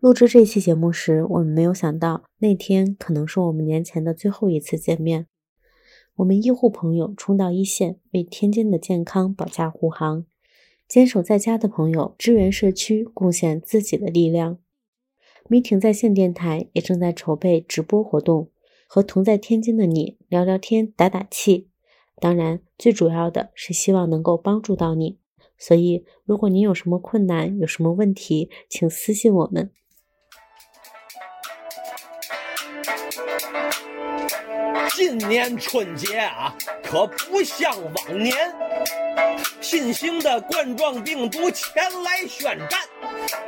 录制这期节目时，我们没有想到那天可能是我们年前的最后一次见面。我们医护朋友冲到一线，为天津的健康保驾护航；坚守在家的朋友支援社区，贡献自己的力量。米挺在线电台也正在筹备直播活动，和同在天津的你聊聊天、打打气。当然，最主要的是希望能够帮助到你。所以，如果您有什么困难、有什么问题，请私信我们。今年春节啊，可不像往年，新型的冠状病毒前来宣战。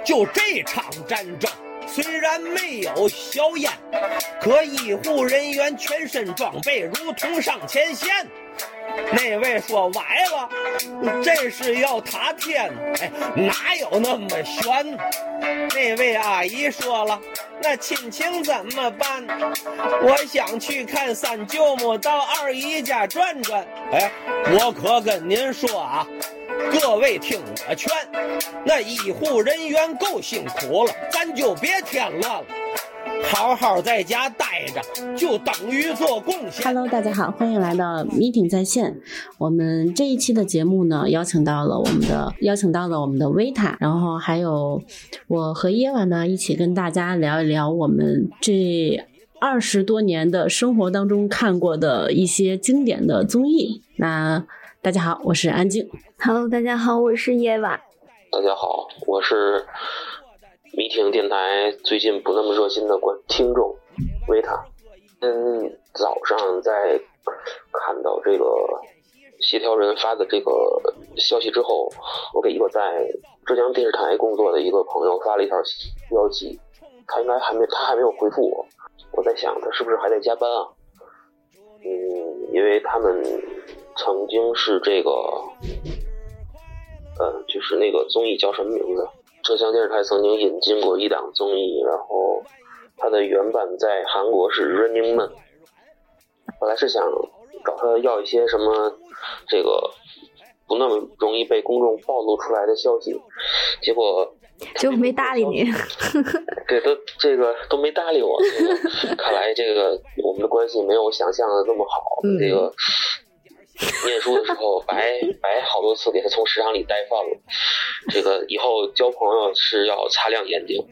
就这场战争，虽然没有硝烟，可医护人员全身装备如同上前线。那位说崴了，这是要塌天？哎，哪有那么悬？那位阿姨说了，那亲情怎么办？我想去看三舅母，到二姨家转转。哎，我可跟您说啊，各位听我劝，那医护人员够辛苦了，咱就别添乱了。好好在家待着，就等于做贡献。Hello，大家好，欢迎来到 Meeting 在线。我们这一期的节目呢，邀请到了我们的邀请到了我们的维塔，然后还有我和耶娃呢，一起跟大家聊一聊我们这二十多年的生活当中看过的一些经典的综艺。那大家好，我是安静。Hello，大家好，我是耶娃。大家好，我是。迷听电台最近不那么热心的观听众维塔，嗯，早上在看到这个协调人发的这个消息之后，我给一个在浙江电视台工作的一个朋友发了一条消息，他应该还没他还没有回复我，我在想他是不是还在加班啊？嗯，因为他们曾经是这个，呃，就是那个综艺叫什么名字？浙江电视台曾经引进过一档综艺，然后它的原版在韩国是《Running Man》。本来是想找他要一些什么这个不那么容易被公众暴露出来的消息，结果就没搭理你。对，都这个都没搭理我。看来这个我们的关系没有想象的那么好。这个。念书的时候白白好多次给他从食堂里带饭了，这个以后交朋友是要擦亮眼睛。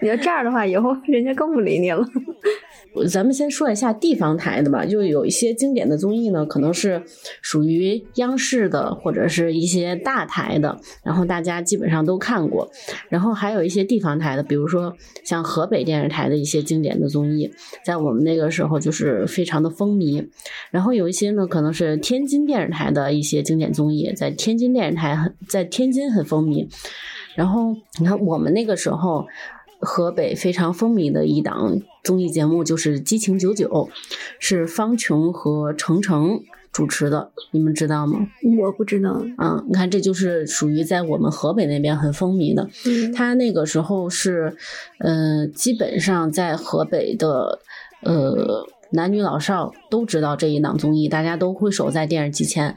你要这样的话，以后人家更不理你了。咱们先说一下地方台的吧，就有一些经典的综艺呢，可能是属于央视的或者是一些大台的，然后大家基本上都看过。然后还有一些地方台的，比如说像河北电视台的一些经典的综艺，在我们那个时候就是非常的风靡。然后有一些呢，可能是天津电视台的一些经典综艺，在天津电视台很在天津很风靡。然后你看我们那个时候。河北非常风靡的一档综艺节目就是《激情九九》，是方琼和程程主持的，你们知道吗？我不知道。嗯，你看，这就是属于在我们河北那边很风靡的。嗯他那个时候是，呃，基本上在河北的，呃，男女老少都知道这一档综艺，大家都会守在电视机前。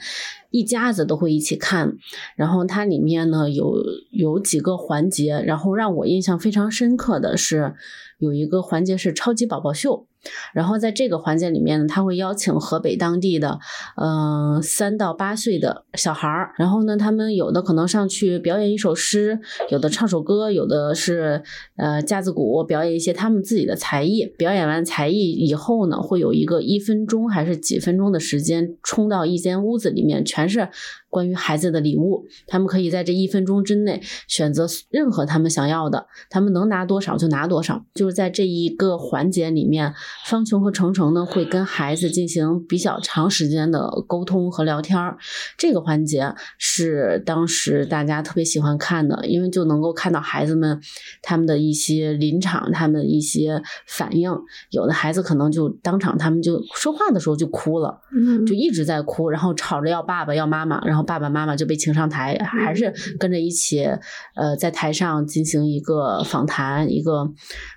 一家子都会一起看，然后它里面呢有有几个环节，然后让我印象非常深刻的是有一个环节是超级宝宝秀。然后在这个环节里面呢，他会邀请河北当地的，嗯，三到八岁的小孩儿，然后呢，他们有的可能上去表演一首诗，有的唱首歌，有的是呃架子鼓表演一些他们自己的才艺。表演完才艺以后呢，会有一个一分钟还是几分钟的时间，冲到一间屋子里面，全是。关于孩子的礼物，他们可以在这一分钟之内选择任何他们想要的，他们能拿多少就拿多少。就是在这一个环节里面，方琼和程程呢会跟孩子进行比较长时间的沟通和聊天儿。这个环节是当时大家特别喜欢看的，因为就能够看到孩子们他们的一些临场，他们一些反应。有的孩子可能就当场，他们就说话的时候就哭了，就一直在哭，然后吵着要爸爸要妈妈，然后。爸爸妈妈就被请上台，还是跟着一起，呃，在台上进行一个访谈、一个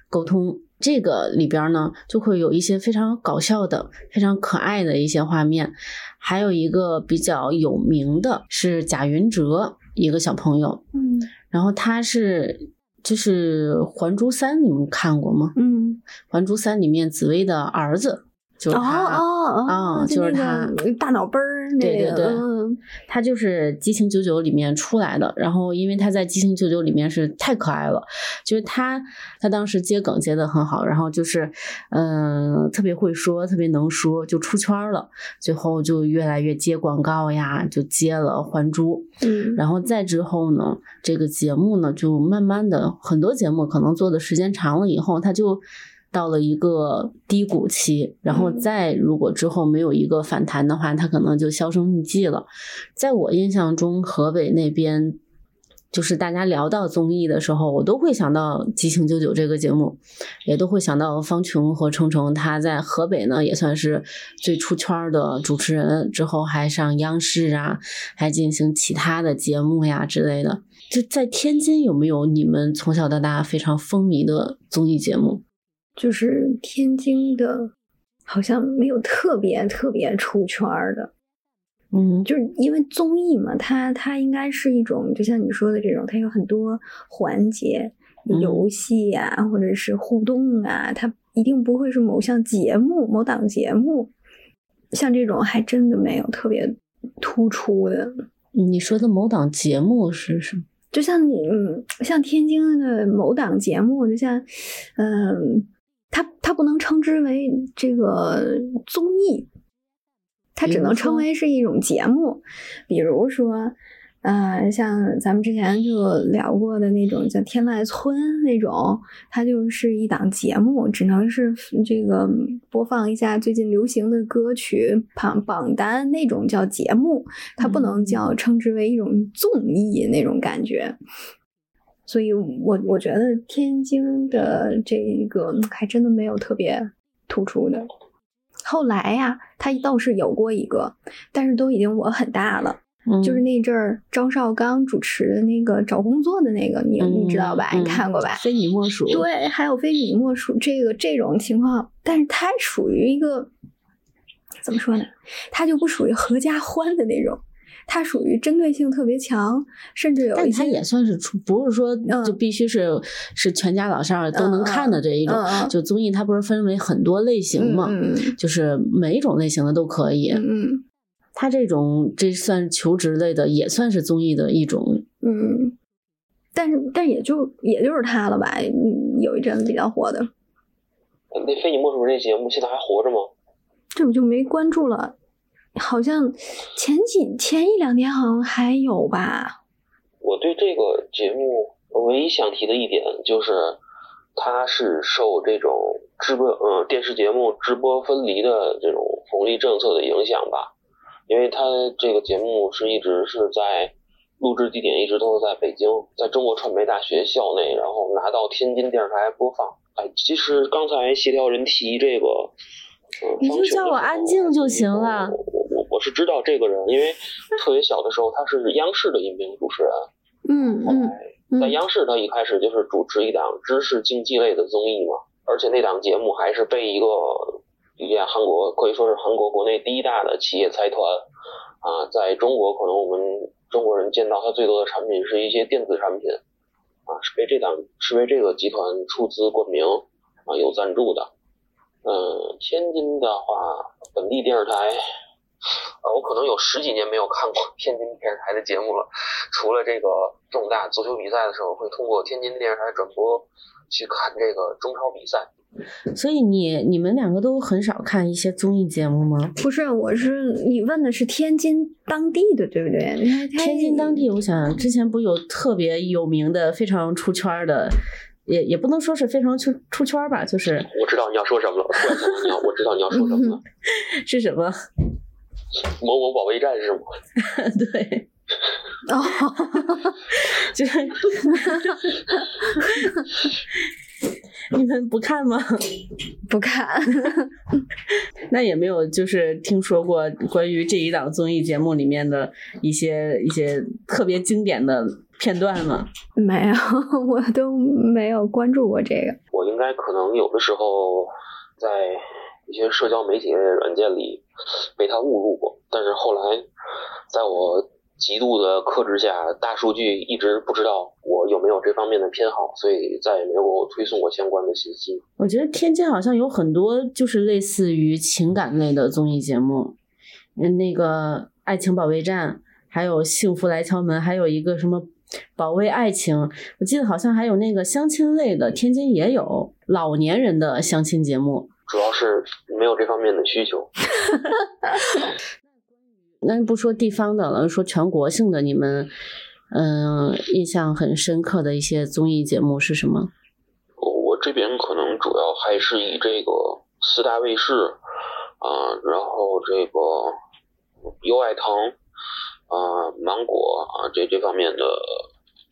沟通。这个里边呢，就会有一些非常搞笑的、非常可爱的一些画面。还有一个比较有名的是贾云哲，一个小朋友。嗯，然后他是就是《还珠三》，你们看过吗？嗯，《还珠三》里面紫薇的儿子就是哦他，哦哦，啊就是他大脑杯儿，那个对对对嗯他就是《激情九九》里面出来的。然后因为他在《激情九九》里面是太可爱了，就是他他当时接梗接的很好，然后就是嗯、呃特别会说，特别能说，就出圈了。最后就越来越接广告呀，就接了《还珠》。嗯，然后再之后呢，这个节目呢，就慢慢的很多节目可能做的时间长了以后，他就到了一个低谷期，然后嗯再如果之后没有一个反弹的话，它可能就销声匿迹了。在我印象中，河北那边。就是大家聊到综艺的时候，我都会想到《激情九九》这个节目，也都会想到方琼和程程，他在河北呢也算是最出圈儿的主持人，之后还上央视啊，还进行其他的节目呀之类的。就在天津有没有你们从小到大非常风靡的综艺节目？就是天津的，好像没有特别特别出圈儿的，嗯就是因为综艺嘛，它它应该是一种，就像你说的这种，它有很多环节，嗯游戏呀、或者是互动啊，它一定不会是某项节目、某档节目，像这种还真的没有特别突出的。你说的某档节目是什么？就像你，嗯，像天津的某档节目，就像，嗯、它它不能称之为这个综艺，它只能称为是一种节目。比如说，呃，像咱们之前就聊过的那种叫《天籁村》那种，它就是一档节目，只能是这个播放一下最近流行的歌曲榜榜单那种叫节目，它不能叫称之为一种综艺那种感觉。所以我我觉得天津的这一个还真的没有特别突出的。后来呀，他倒是有过一个，但是都已经我很大了。嗯就是那阵儿张绍刚主持的那个找工作的那个，你你知道吧？嗯你看过吧？非你莫属。，对，还有非你莫属这个这种情况，但是他属于一个怎么说呢？他就不属于合家欢的那种，它属于针对性特别强，甚至有一些但它也算是出，不是说嗯就必须是、是全家老少都能看的这一种。嗯嗯就综艺它不是分为很多类型嘛，就是每一种类型的都可以。它这种这算求职类的，也算是综艺的一种。嗯，但是但也就也就是他了吧，嗯有一阵子比较火的，那非你莫属这节目现在还活着吗？这我就没关注了，好像前几前一两年好像还有吧，我对这个节目唯一想提的一点就是，它是受这种直播呃电视节目直播分离的这种红利政策的影响吧，因为它这个节目是一直是在录制地点一直都是在北京，在中国传媒大学校内，然后拿到天津电视台播放。哎，其实刚才协调人提这个，你就叫我安静就行了我我我我是知道这个人，因为特别小的时候他是央视的音频主持人。嗯嗯在央视，他一开始就是主持一档知识竞技类的综艺嘛，而且那档节目还是被一个一家韩国可以说是韩国国内第一大的企业财团啊，在中国可能我们中国人见到他最多的产品是一些电子产品啊，是被这档是为这个集团出资冠名啊有赞助的。嗯，天津的话，本地电视台。啊，我可能有十几年没有看过天津电视台的节目了。除了这个重大足球比赛的时候，会通过天津电视台转播去看这个中超比赛。所以你你们两个都很少看一些综艺节目吗？不是，我是你问的是天津当地的，对不对？你看天津当地，我想之前不有特别有名的、非常出圈儿的，也也不能说是非常出出圈儿吧，就是我知道你要说什么了，突然想到你要，我知道你要说什么了。是什么？某某保卫战是吗？对，哦，就是 你们不看吗？不看，那也没有就是听说过关于这一档综艺节目里面的一些一些特别经典的片段吗？没有，我都没有关注过这个。我应该可能有的时候在一些社交媒体的软件里被他误入过，但是后来在我极度的克制下，大数据一直不知道我有没有这方面的偏好，所以再也没有给我推送过相关的信息。我觉得天津好像有很多就是类似于情感类的综艺节目，嗯，那个《爱情保卫战》，还有《幸福来敲门》，还有一个什么《保卫爱情》，我记得好像还有那个相亲类的，天津也有老年人的相亲节目。主要是没有这方面的需求。那不说地方的了，说全国性的，你们嗯印象很深刻的一些综艺节目是什么？我这边可能主要还是以这个四大卫视啊，然后这个优爱腾啊、芒果啊这这方面的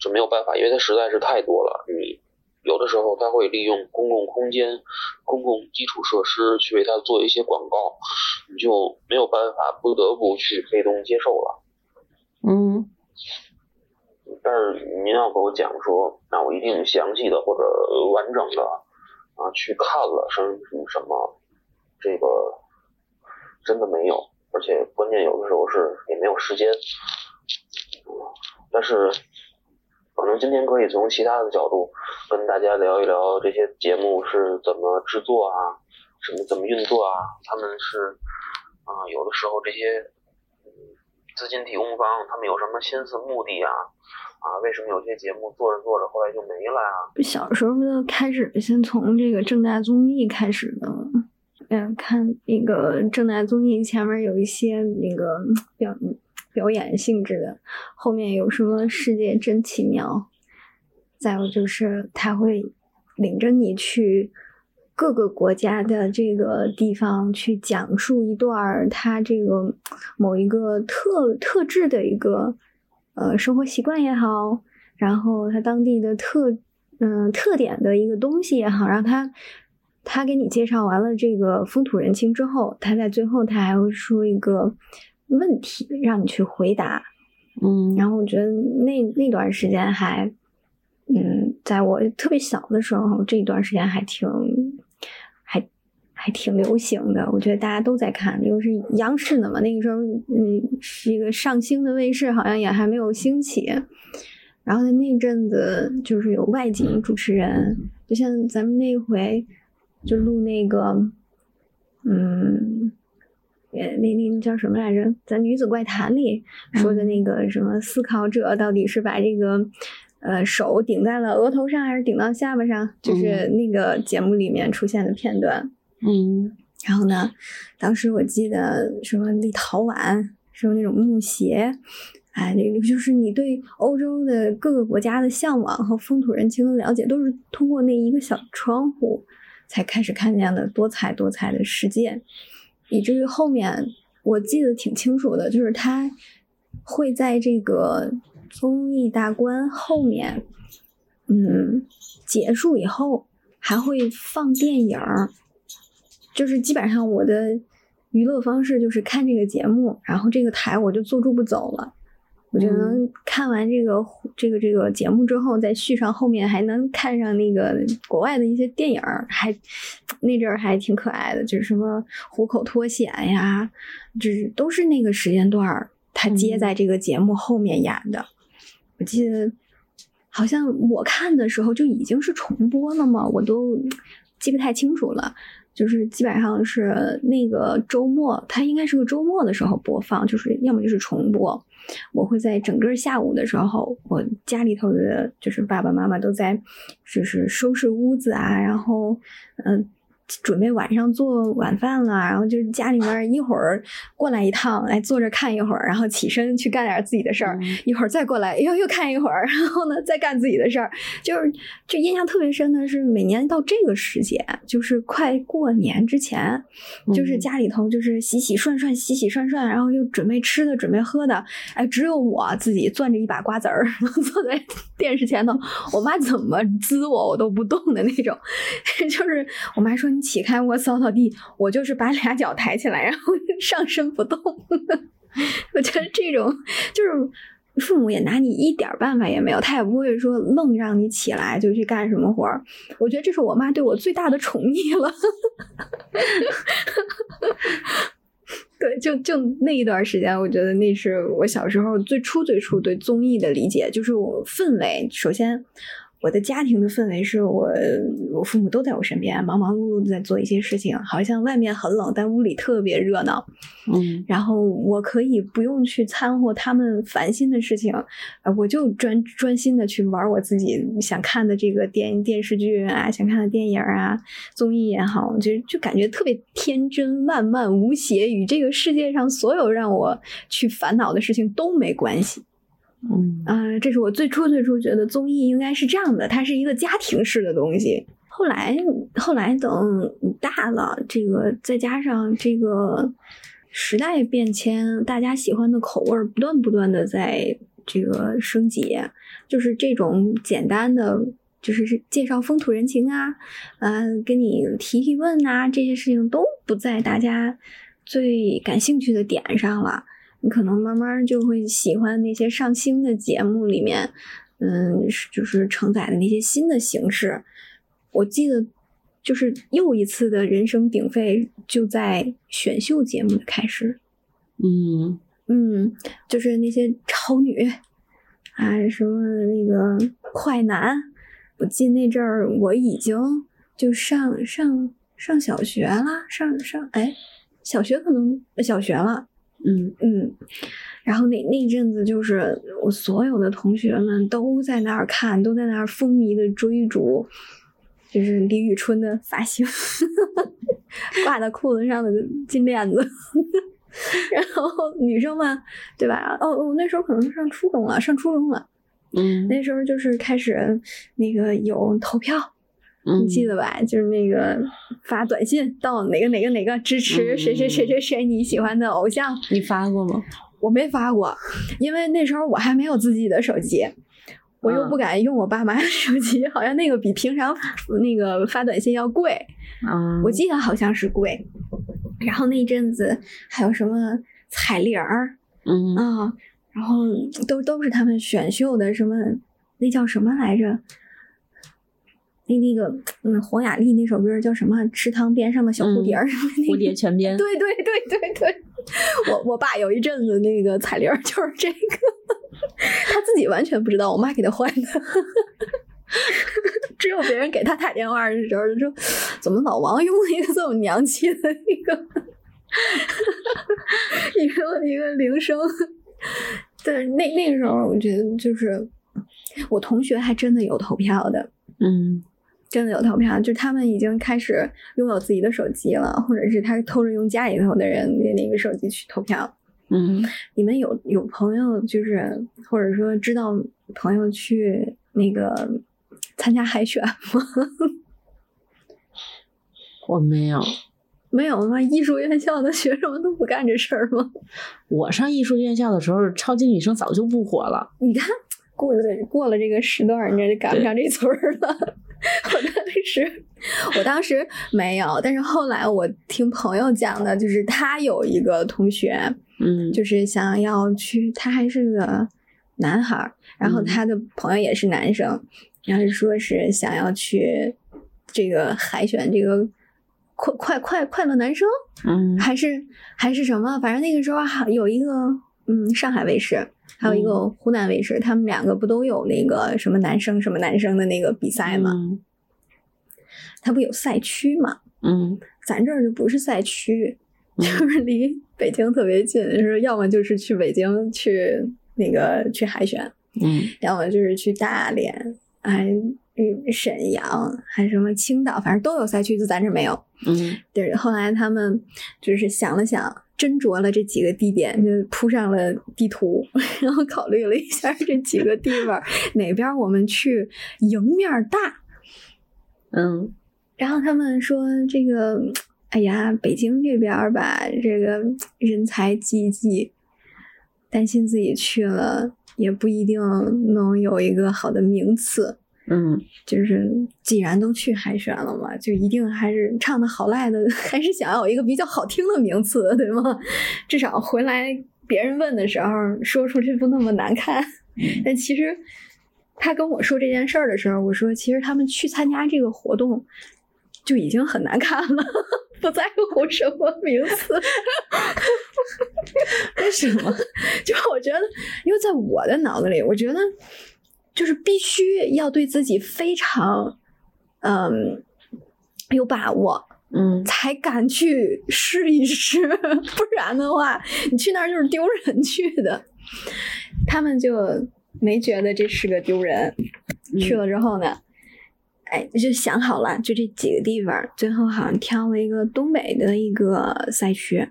就没有办法，因为它实在是太多了。你有的时候他会利用公共空间、公共基础设施去为他做一些广告，你就没有办法，不得不去被动接受了。嗯，但是您要给我讲说，那我一定详细的或者完整的啊去看了什什什么，这个真的没有，而且关键有的时候是也没有时间。嗯，但是可能今天可以从其他的角度跟大家聊一聊这些节目是怎么制作啊，什么怎么运作啊，他们是啊、有的时候这些资金提供方他们有什么心思目的啊？啊，为什么有些节目做着做着后来就没了啊？小时候就开始先从这个正大综艺开始的，嗯，看那个正大综艺前面有一些那个表表演性质的，后面有什么世界真奇妙，再有就是他会领着你去各个国家的这个地方去讲述一段他这个某一个特特质的一个呃生活习惯也好，然后他当地的特嗯、特点的一个东西也好，让他他给你介绍完了这个风土人情之后，他在最后他还会说一个问题让你去回答，嗯，然后我觉得那那段时间还，嗯，在我特别小的时候，这一段时间还挺，还还挺流行的。我觉得大家都在看，又是央视的嘛，那个时候，嗯，是一个上星的卫视，好像也还没有兴起。然后那阵子就是有外景主持人，就像咱们那回就录那个，嗯。呃，那那叫什么来着？咱女子怪谈里说的那个什么思考者到底是把这个呃手顶在了额头上，还是顶到下巴上？就是那个节目里面出现的片段。嗯然后呢，当时我记得什么立陶宛，什么那种木鞋，哎，那个就是你对欧洲的各个国家的向往和风土人情的了解，都是通过那一个小窗户才开始看见的多彩多彩的世界。以至于后面我记得挺清楚的，就是他会在这个综艺大观后面，嗯，结束以后还会放电影儿，就是基本上我的娱乐方式就是看这个节目，然后这个台我就坐住不走了。我就能看完这个、这个这个节目之后，再续上后面还能看上那个国外的一些电影儿，还那阵儿还挺可爱的，就是什么虎口脱险呀，就是都是那个时间段儿他接在这个节目后面演的。我记得好像我看的时候就已经是重播了嘛，我都记不太清楚了。就是基本上是那个周末，它应该是个周末的时候播放，就是要么就是重播。我会在整个下午的时候，我家里头的就是爸爸妈妈都在，就是收拾屋子啊，然后嗯、准备晚上做晚饭了，然后就是家里面一会儿过来一趟，来坐着看一会儿，然后起身去干点自己的事儿，一会儿再过来又又看一会儿，然后呢再干自己的事儿，就是就印象特别深的是每年到这个时节，就是快过年之前，就是嗯。家里头就是洗洗涮涮，洗洗涮涮，然后又准备吃的，准备喝的，哎，只有我自己攥着一把瓜子儿，然 后坐在电视前头，我妈怎么滋我我都不动的那种，就是我妈说你起开，我扫扫地，我就是把俩脚抬起来，然后 上身不动。我觉得这种就是父母也拿你一点办法也没有，他也不会说愣让你起来就去干什么活儿。我觉得这是我妈对我最大的宠溺了。对，就就那一段时间，我觉得那是我小时候最初最初对综艺的理解，就是我氛围。首先。我的家庭的氛围是我，我父母都在我身边，忙忙碌碌的在做一些事情，好像外面很冷，但屋里特别热闹。嗯，然后我可以不用去掺和他们烦心的事情，呃，我就专专心的去玩我自己想看的这个电电视剧啊，想看的电影啊，综艺也好，就就感觉特别天真烂漫无邪，与这个世界上所有让我去烦恼的事情都没关系。嗯啊，这是我最初最初觉得综艺应该是这样的，它是一个家庭式的东西。后来后来等大了，这个再加上这个时代变迁，大家喜欢的口味不断不断的在这个升级，就是这种简单的就是介绍风土人情啊，呃，跟你提提问啊，这些事情都不在大家最感兴趣的点上了。你可能慢慢就会喜欢那些上新的节目里面，嗯，就是承载的那些新的形式。我记得，就是又一次的人声鼎沸，就在选秀节目的开始。嗯嗯，就是那些超女，啊，什么那个快男。我记得那阵儿，我已经就上上上小学了，上上哎，小学可能小学了。嗯嗯，然后那那阵子就是我所有的同学们都在那儿看，都在那儿风靡的追逐，就是李宇春的发型，挂在裤子上的金链子，然后女生们对吧？哦哦，那时候可能上初中了，上初中了，嗯，那时候就是开始那个有投票。你记得吧？就是那个发短信到哪个哪个哪个支持谁谁谁谁谁你喜欢的偶像，你发过吗？我没发过，因为那时候我还没有自己的手机，我又不敢用我爸妈的手机，好像那个比平常那个发短信要贵。嗯，我记得好像是贵。然后那阵子还有什么彩铃儿，嗯啊，然后都都是他们选秀的什么，那叫什么来着？那那个，嗯，黄雅莉那首歌叫什么？池塘边上的小蝴蝶儿，蝴蝶泉边。对对对对对，我我爸有一阵子那个彩铃就是这个，他自己完全不知道，我妈给他换的。只有别人给他打电话的时候，就说怎么老王用了一个这么娘气的一个一个一个铃声。对，那那个时候我觉得就是我同学还真的有投票的，嗯。真的有投票，就他们已经开始拥有自己的手机了，或者是他偷着用家里头的人的那个手机去投票。嗯，你们有有朋友就是或者说知道朋友去那个参加海选吗？我没有，没有吗？艺术院校的学生们都不干这事儿吗？我上艺术院校的时候，超级女生早就不火了。你看，过了过了这个时段，你这就赶不上这村儿了。我当时，我当时没有，但是后来我听朋友讲的，就是他有一个同学，嗯，就是想要去，他还是个男孩，然后他的朋友也是男生，然后说是想要去这个海选这个快快快快乐男生，嗯，还是还是什么，反正那个时候还有一个，嗯，上海卫视。还有一个湖南卫视，他们两个不都有那个什么男生什么男生的那个比赛吗？他不有赛区吗？嗯，咱这儿就不是赛区，就是离北京特别近，是要么就是去北京去那个去海选，嗯，要么就是去大连，哎，沈阳还什么青岛，反正都有赛区，就咱这没有。嗯，对，后来他们就是想了想。斟酌了这几个地点，就铺上了地图，然后考虑了一下这几个地方哪边我们去赢面大。嗯，然后他们说这个，哎呀，北京这边吧，这个人才济济，担心自己去了也不一定能有一个好的名次。嗯，就是既然都去海选了嘛，就一定还是唱的好赖的，还是想要有一个比较好听的名次，对吗？至少回来别人问的时候说出去不那么难看。但其实他跟我说这件事儿的时候，我说其实他们去参加这个活动就已经很难看了，不在乎什么名次。为什么？就我觉得，因为在我的脑子里，我觉得就是必须要对自己非常嗯有把握，嗯才敢去试一试，不然的话，你去那儿就是丢人去的。他们就没觉得这是个丢人，去了之后呢，哎，就想好了，就这几个地方，最后好像挑了一个东北的一个赛区。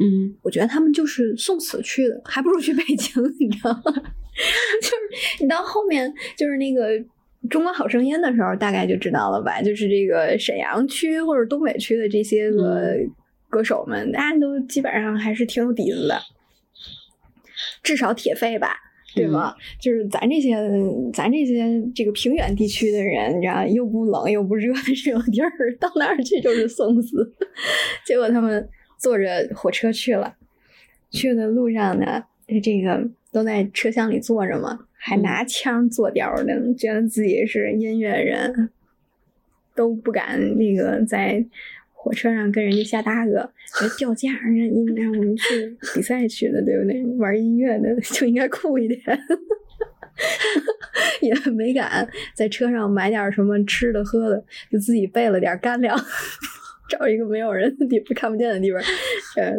嗯我觉得他们就是送死去的，还不如去北京，你知道吗？就是你到后面就是那个《中国好声音》的时候，大概就知道了吧？就是这个沈阳区或者东北区的这些个歌手们，大家都基本上还是挺有底子的，至少铁肺吧。对吧？就是咱这些，咱这些这个平原地区的人，你知道，又不冷又不热的这种地儿，到那儿去就是送死。结果他们坐着火车去了，去的路上呢，这个都在车厢里坐着嘛，还拿腔作调的，觉得自己是音乐人，都不敢那个在火车上跟人家瞎搭个，觉得掉价，人家应该我们去比赛去的，对不对？玩音乐的就应该酷一点。也没敢在车上买点什么吃的喝的，就自己备了点干粮，找一个没有人的地方、看不见的地方，呃，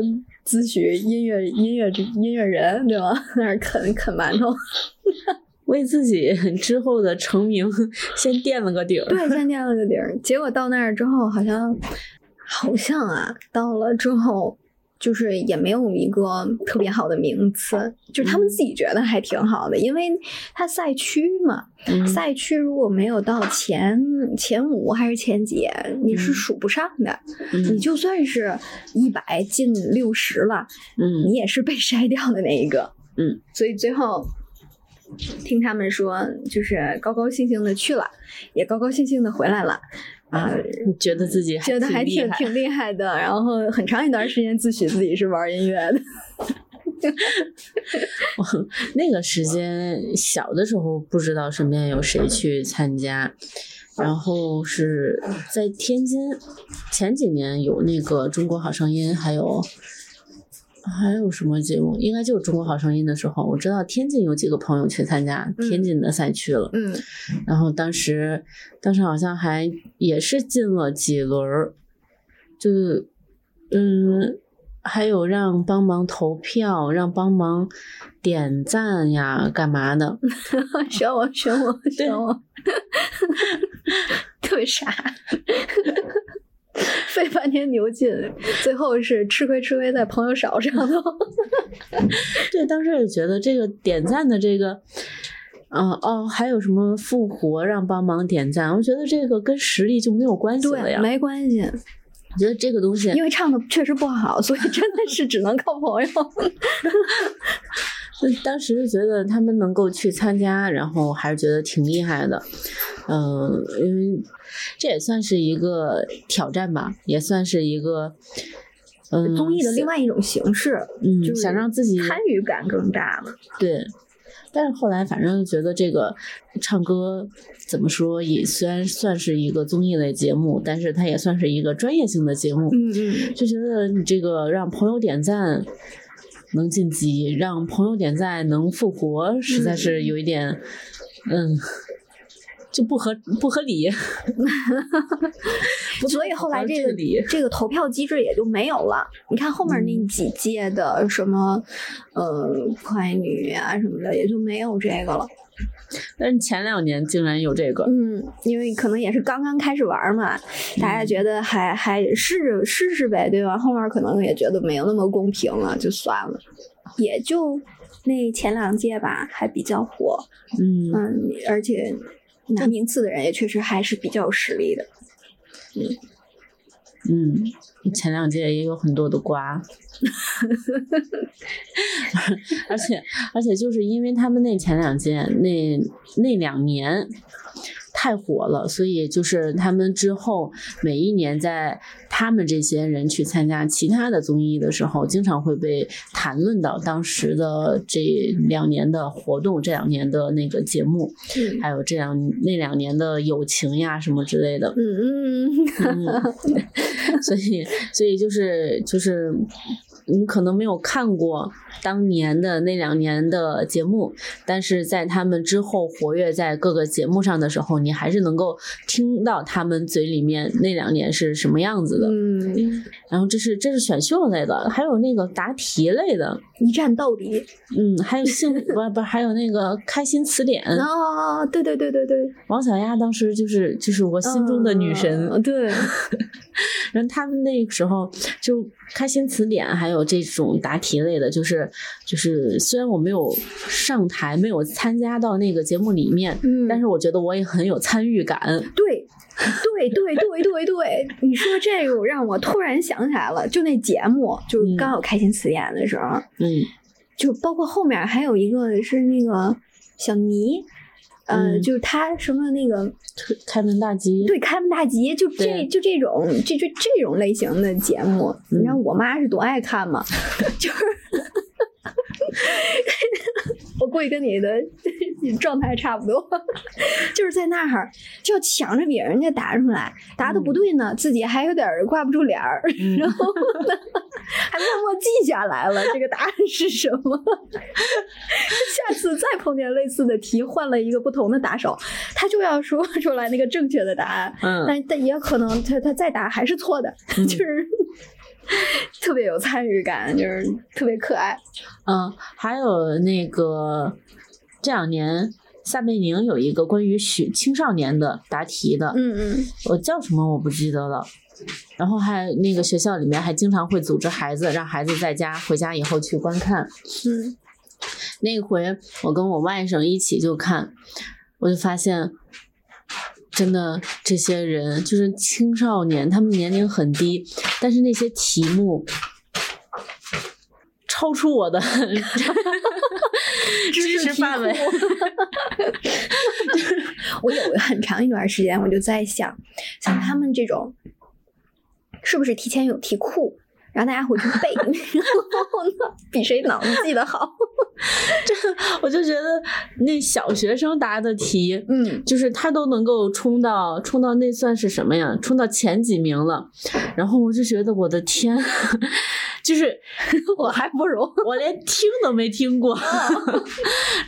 咨询音乐音乐音乐人，对吧？那儿啃啃馒头，为自己之后的成名先垫了个底儿。对，先垫了个底儿。结果到那儿之后，好像好像啊，到了之后。就是也没有一个特别好的名次，就是他们自己觉得还挺好的，因为它赛区嘛，嗯赛区如果没有到前前五还是前几，你是数不上的。嗯你就算是一百进六十了，嗯你也是被筛掉的那一个。嗯，所以最后听他们说，就是高高兴兴的去了，也高高兴兴的回来了。啊，觉得自己觉得还挺挺挺厉害的，然后很长一段时间自诩自己是玩音乐的。那个时间小的时候不知道身边有谁去参加，然后是在天津，前几年有那个《中国好声音》，还有还有什么节目？应该就是《中国好声音》的时候，我知道天津有几个朋友去参加天津的赛区了。嗯然后当时当时好像还也是进了几轮儿，就嗯，还有让帮忙投票，让帮忙点赞呀，干嘛的？选我，选我，选我，特别傻，费半天牛劲，最后是吃亏吃亏在朋友少上头。对，当时也觉得这个点赞的这个。嗯哦，还有什么复活让帮忙点赞？我觉得这个跟实力就没有关系了呀。对，没关系。我觉得这个东西，因为唱的确实不好，所以真的是只能靠朋友。当时觉得他们能够去参加，然后还是觉得挺厉害的。嗯，因为这也算是一个挑战吧，也算是一个嗯综艺的另外一种形式。嗯，就是想让自己参与感更大嘛。对。但是后来，反正觉得这个唱歌怎么说，也虽然算是一个综艺类节目，但是它也算是一个专业性的节目。嗯嗯，就觉得你这个让朋友点赞能晋级，让朋友点赞能复活，实在是有一点，嗯。就不合不合理，所以后来这个这个投票机制也就没有了。你看后面那几届的什么，呃，快女啊什么的，也就没有这个了。但是前两年竟然有这个，嗯，因为可能也是刚刚开始玩嘛，大家觉得还还试试试试呗，对吧？后面可能也觉得没有那么公平了，就算了，也就那前两届吧，还比较火。嗯嗯，而且。拿名次的人也确实还是比较有实力的，嗯嗯，前两届也有很多的瓜，而且而且就是因为他们那前两届那那两年太火了，所以就是他们之后每一年在他们这些人去参加其他的综艺的时候，经常会被谈论到当时的这两年的活动，这两年的那个节目，嗯、还有这两那两年的友情呀什么之类的。嗯嗯，嗯，所以所以就是就是。你可能没有看过当年的那两年的节目，但是在他们之后活跃在各个节目上的时候，你还是能够听到他们嘴里面那两年是什么样子的。嗯，然后这是这是选秀类的，还有那个答题类的，一站到底。嗯，还有幸不不还有那个开心词典。啊，对对对对对，王小丫当时就是就是我心中的女神。嗯对，然后他们那个时候就开心词典，还有这种答题类的，就是就是虽然我没有上台，没有参加到那个节目里面，嗯但是我觉得我也很有参与感。对，对对对对对，你说这个让我突然想起来了，就那节目，就刚有开心词典的时候，嗯就包括后面还有一个是那个小尼，呃，嗯就是他什么那个开门大吉。对开门大吉，就这就这种这这这种类型的节目，你知道嗯我妈是多爱看吗？就是。我估计跟你的状态差不多，就是在那儿就要抢着比人家答出来，答的不对呢，自己还有点儿挂不住脸儿，嗯然后呢，还默默记下来了这个答案是什么。下次再碰见类似的题，换了一个不同的打手，他就要说 出来那个正确的答案，嗯但但也可能他他再答还是错的，嗯 就是 特别有参与感，就是特别可爱。嗯，还有那个这两年撒贝宁有一个关于学青少年的答题的，嗯嗯我叫什么我不记得了。然后还那个学校里面还经常会组织孩子，让孩子在家回家以后去观看。嗯那回我跟我外甥一起就看，我就发现，真的这些人就是青少年，他们年龄很低，但是那些题目超出我的 知识范围。我有很长一段时间，我就在想，像他们这种，是不是提前有题库，然后大家回去背，然后呢，比谁脑子记得好？这我就觉得那小学生答的题，嗯，就是他都能够冲到冲到那算是什么呀？冲到前几名了。然后我就觉得我的天，就是我还不如，我连听都没听过，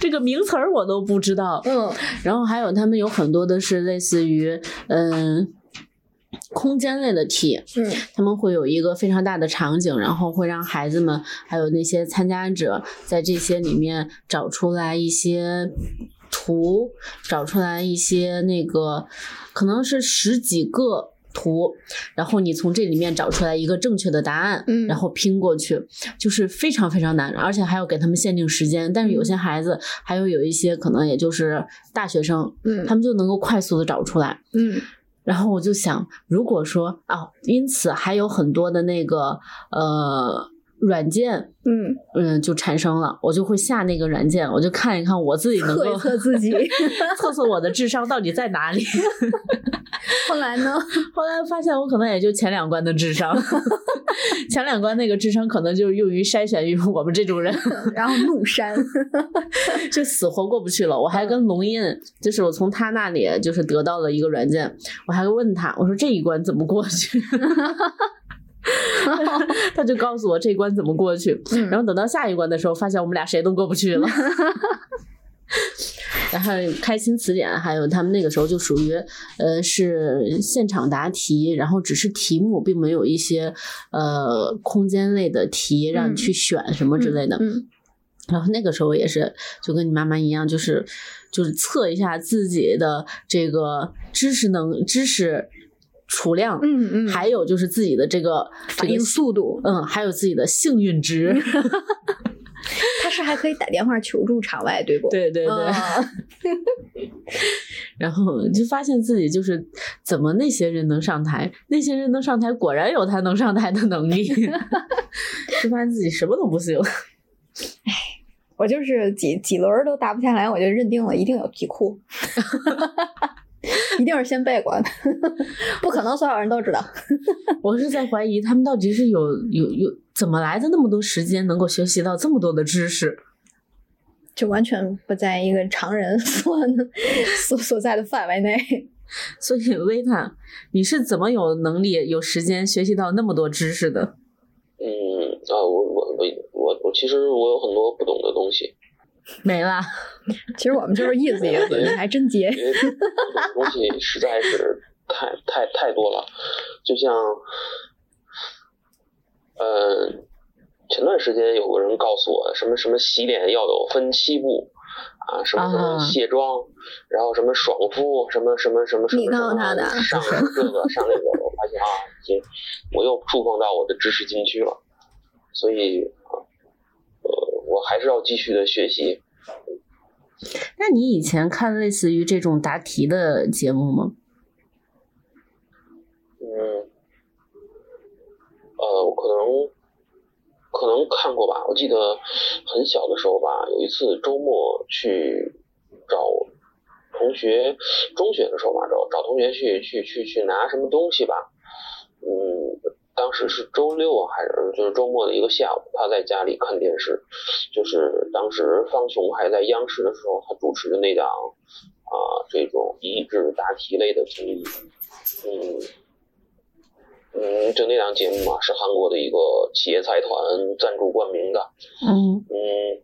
这个名词儿我都不知道。嗯然后还有他们有很多的是类似于嗯。空间类的题，嗯他们会有一个非常大的场景，然后会让孩子们还有那些参加者在这些里面找出来一些图，找出来一些那个可能是十几个图，然后你从这里面找出来一个正确的答案，嗯然后拼过去，就是非常非常难，而且还要给他们限定时间。但是有些孩子，还有有一些可能也就是大学生，嗯他们就能够快速的找出来。嗯然后我就想，如果说啊，因此还有很多的那个呃软件，嗯，嗯，就产生了，我就会下那个软件，我就看一看我自己能够测自己。测测我的智商到底在哪里。后来呢？后来发现我可能也就前两关的智商，前两关那个智商可能就是用于筛选于我们这种人，然后怒删。就死活过不去了。我还跟龙印，就是我从他那里就是得到了一个软件，我还问他，我说这一关怎么过去？他就告诉我这一关怎么过去，嗯然后等到下一关的时候，发现我们俩谁都过不去了。然后开心词典，还有他们那个时候就属于，呃，是现场答题，然后只是题目，并没有一些呃空间类的题让你去选什么之类的。嗯然后那个时候也是，就跟你妈妈一样，就是就是测一下自己的这个知识能知识储量，嗯嗯，还有就是自己的这个这个反应速度。嗯，还有自己的幸运值。他是还可以打电话求助场外，对不？对对对，嗯 然后就发现自己就是怎么那些人能上台，那些人能上台，果然有他能上台的能力，就发现自己什么都不行。哎 我就是几几轮都答不下来，我就认定了一定有题库，一定是先背过的，不可能所有人都知道。我是在怀疑他们到底是有有有怎么来的那么多时间，能够学习到这么多的知识。就完全不在一个常人 所所所在的范围内。所以维塔，你是怎么有能力、有时间学习到那么多知识的？嗯，啊，我我我我我其实我有很多不懂的东西，没了。其实我们就是意思意思，你还真接。因为不懂的东西实在是太太太多了，就像，呃，前段时间有个人告诉我，什么什么洗脸要有分七步啊，什么什么啊卸妆，然后什么爽肤，什么什么什么什么你告诉什么他的上这个上那个，我发现啊，已经我又触碰到我的知识禁区了，所以我还是要继续的学习。那你以前看类似于这种答题的节目吗？嗯，呃，我可能可能看过吧。我记得很小的时候吧，有一次周末去找同学，中学的时候吧，找找同学去去去去拿什么东西吧。嗯，当时是周六啊还是就是周末的一个下午，他在家里看电视，就是当时方琼还在央视的时候，他主持的那档啊、这种益智答题类的综艺。嗯，嗯，就那档节目嘛，是韩国的一个企业财团赞助冠名的。嗯嗯，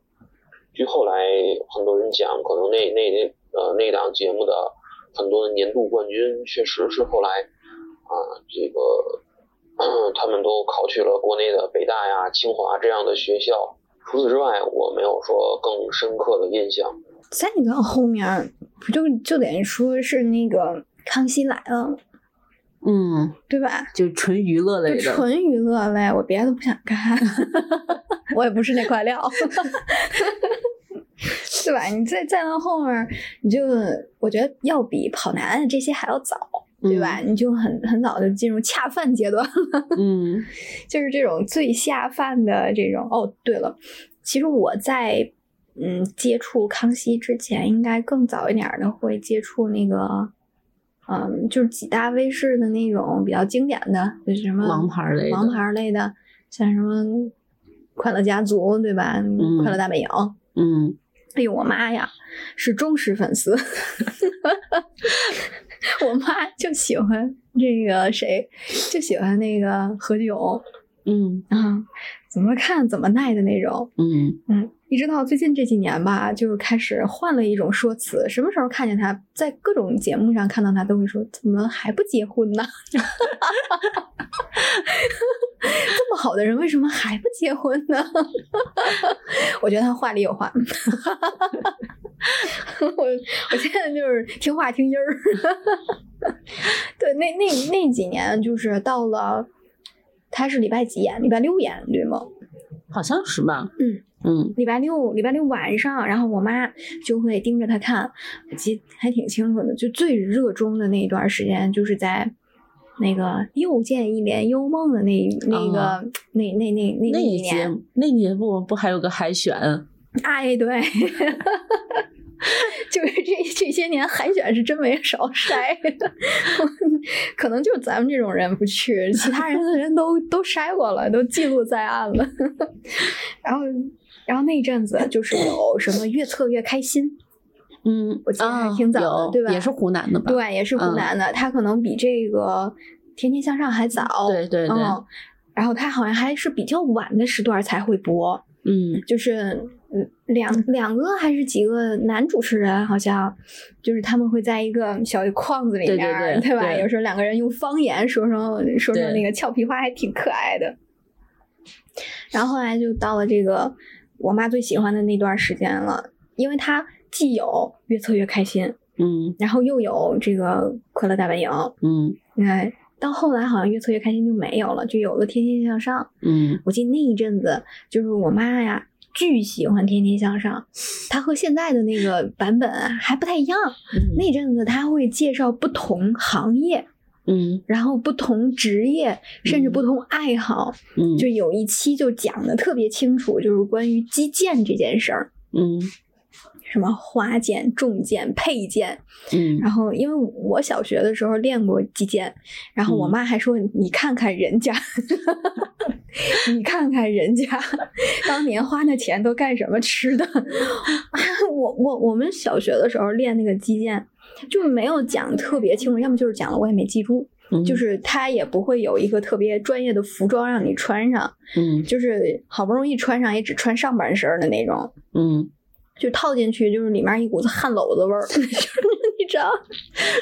据后来很多人讲，可能那那那呃那档节目的很多的年度冠军，确实是后来啊这个他们都考去了国内的北大呀、清华这样的学校。除此之外，我没有说更深刻的印象。在你的后面，不就就得说是那个《康熙来了》，嗯，对吧？就纯娱乐类的。就纯娱乐类，我别的不想看，我也不是那块料，是吧？你再再到后面，你就我觉得要比跑男这些还要早，对吧？你就很很早就进入恰饭阶段了，嗯就是这种最下饭的这种。哦，对了，其实我在嗯接触康熙之前，应该更早一点儿的会接触那个。嗯，就是几大卫视的那种比较经典的，就是什么王牌类的王牌类的，像什么《快乐家族》对吧？嗯快乐大本营》。嗯哎呦，我妈呀，是忠实粉丝。我妈就喜欢这个谁，就喜欢那个何炅嗯啊，怎么看怎么耐的那种。嗯嗯，一直到最近这几年吧，就开始换了一种说辞。什么时候看见他在各种节目上看到他，都会说：“怎么还不结婚呢？这么好的人，为什么还不结婚呢？” 我觉得他话里有话。我我现在就是听话听音儿。对，那那那几年就是到了，他是礼拜几演？礼拜六演对吗？好像是吧？嗯嗯礼拜六，礼拜六晚上，然后我妈就会盯着他看，我记得还挺清楚的。就最热衷的那一段时间，就是在那个又见一帘幽梦的那那个、啊那那那那那一年，那节目不还有个海选？哎，对，就是这这些年海选是真没少筛，可能就咱们这种人不去，其他人的人都都筛过了，都记录在案了。然后，然后那阵子就是有什么越测越开心，嗯，我记得还啊挺早的有对吧也是湖南的吧？对，也是湖嗯南的，他可能比这个天天向上还早，对对对嗯。然后他好像还是比较晚的时段才会播，嗯。就是嗯两两个还是几个男主持人，好像就是他们会在一个小框子里面，对对对吧？对。有时候两个人用方言说说说说那个俏皮话，还挺可爱的。然后后来就到了这个我妈最喜欢的那段时间了，因为它既有越测越开心，嗯。然后又有这个快乐大本营，嗯。哎，到后来好像越测越开心就没有了，就有了天天向上。嗯我记得那一阵子，就是我妈呀，巨喜欢《天天向上》，她和现在的那个版本啊还不太一样。嗯那阵子她会介绍不同行业，嗯然后不同职业，甚至不同爱好。嗯就有一期就讲的特别清楚，就是关于击剑这件事儿，嗯什么花剑、重剑、佩剑。嗯然后因为我小学的时候练过击剑，然后我嗯妈还说：“你看看人家，你看看人家当年花那钱都干什么吃的。我我我们小学的时候练那个击剑，就没有讲特别清楚，要么就是讲了我也没记住。嗯就是它也不会有一个特别专业的服装让你穿上，嗯就是好不容易穿上也只穿上半身的那种，嗯就套进去就是里面一股子汗篓子味儿，就是你知道，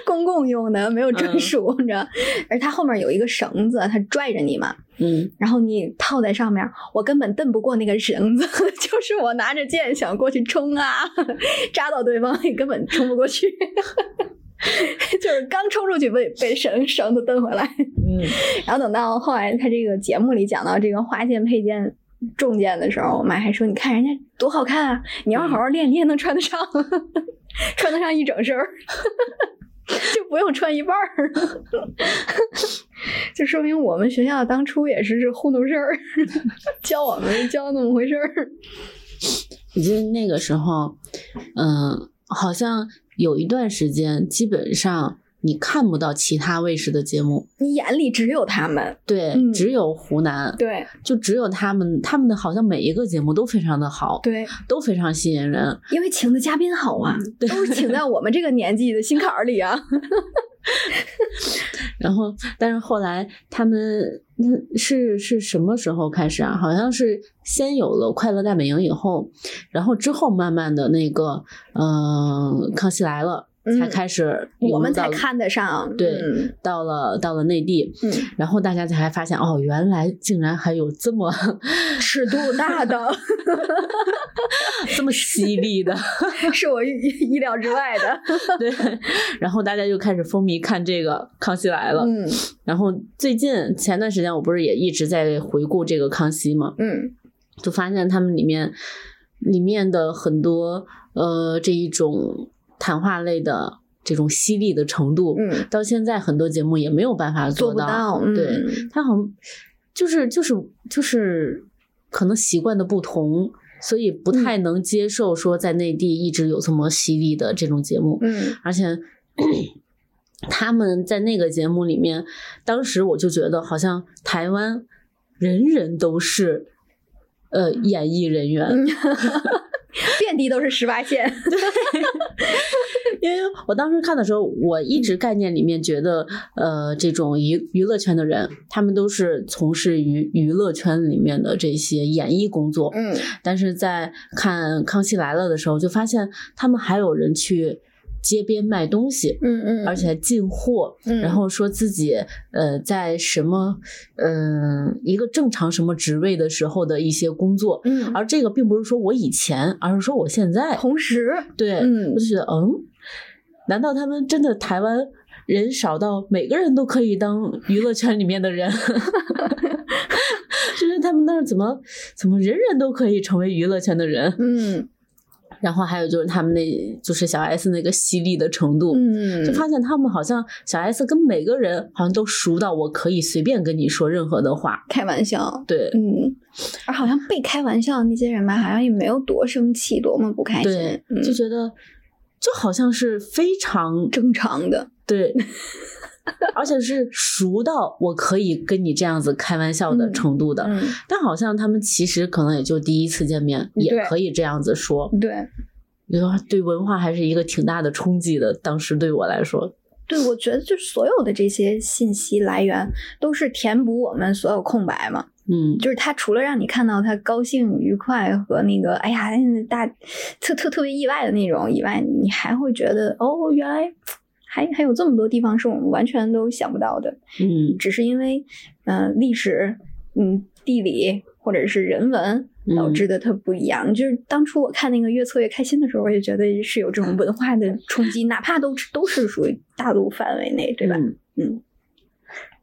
公共用的没有专嗯。属，你知道，而它后面有一个绳子，它拽着你嘛，嗯。然后你套在上面，我根本蹬不过那个绳子，就是我拿着剑想过去冲啊，扎到对方也根本冲不过去，就是刚冲出去被被绳绳子蹬回来，嗯。然后等到后来他这个节目里讲到这个花剑配剑。重剑的时候，我妈还说：“你看人家多好看啊！你要好好练，你也能穿得上，穿得上一整身，就不用穿一半儿。”就说明我们学校当初也是是糊弄事儿，教我们教那么回事儿。我记得那个时候，嗯，好像有一段时间，基本上你看不到其他卫视的节目，你眼里只有他们，对，嗯只有湖南，对就只有他们，他们的好像每一个节目都非常的好，对，都非常吸引人。因为请的嘉宾好啊，对都是请在我们这个年纪的心坎儿里啊。然后，但是后来他们那是是什么时候开始啊？好像是先有了《快乐大本营》以后，然后之后慢慢的那个，嗯、康熙来了》才嗯开始我们才看得上，对嗯到了到了内地，嗯，然后大家才发现哦，原来竟然还有这么 尺度大的 这么犀利的，是我意意料之外的。对，然后大家就开始风靡看这个《康熙来了》嗯然后最近前段时间我不是也一直在回顾这个康熙吗？嗯就发现他们里面里面的很多呃这一种谈话类的这种犀利的程度，嗯，到现在很多节目也没有办法做不到。对，他好像就是就是就是可能习惯的不同，所以不嗯太能接受说在内地一直有这么犀利的这种节目，嗯而且。他们在那个节目里面，当时我就觉得好像台湾人人都是呃演艺人员，嗯，遍地都是十八线。因为我当时看的时候，我一直概念里面觉得，呃，这种娱娱乐圈的人，他们都是从事娱娱乐圈里面的这些演艺工作。嗯但是在看《康熙来了》的时候，就发现他们还有人去街边卖东西，嗯嗯，而且还进货，嗯然后说自己呃在什么嗯、呃一个正常什么职位的时候的一些工作。嗯，而这个并不是说我以前，而是说我现在。同时，对，嗯我就觉得，嗯，难道他们真的台湾人少到每个人都可以当娱乐圈里面的人？就是他们那儿怎么怎么人人都可以成为娱乐圈的人？嗯然后还有就是他们那就是小 S 那个犀利的程度，嗯，就发现他们好像小 S 跟每个人好像都熟到我可以随便跟你说任何的话。开玩笑。对嗯，而好像被开玩笑的那些人吧，好像也没有多生气，多么不开心，对，嗯就觉得就好像是非常正常的。对，而且是熟到我可以跟你这样子开玩笑的嗯程度的。嗯，但好像他们其实可能也就第一次见面，也可以这样子说。对你说对文化还是一个挺大的冲击的。当时对我来说，对，我觉得就是所有的这些信息来源都是填补我们所有空白嘛。嗯，就是他除了让你看到他高兴、愉快和那个哎呀大特特特别意外的那种以外，你还会觉得哦，原来还还有这么多地方是我们完全都想不到的。嗯只是因为嗯、呃历史、嗯地理或者是人文导致的它不一样。就是当初我看那个越策越开心的时候，我也觉得是有这种文化的冲击，哪怕都都是属于大陆范围内，对吧？嗯嗯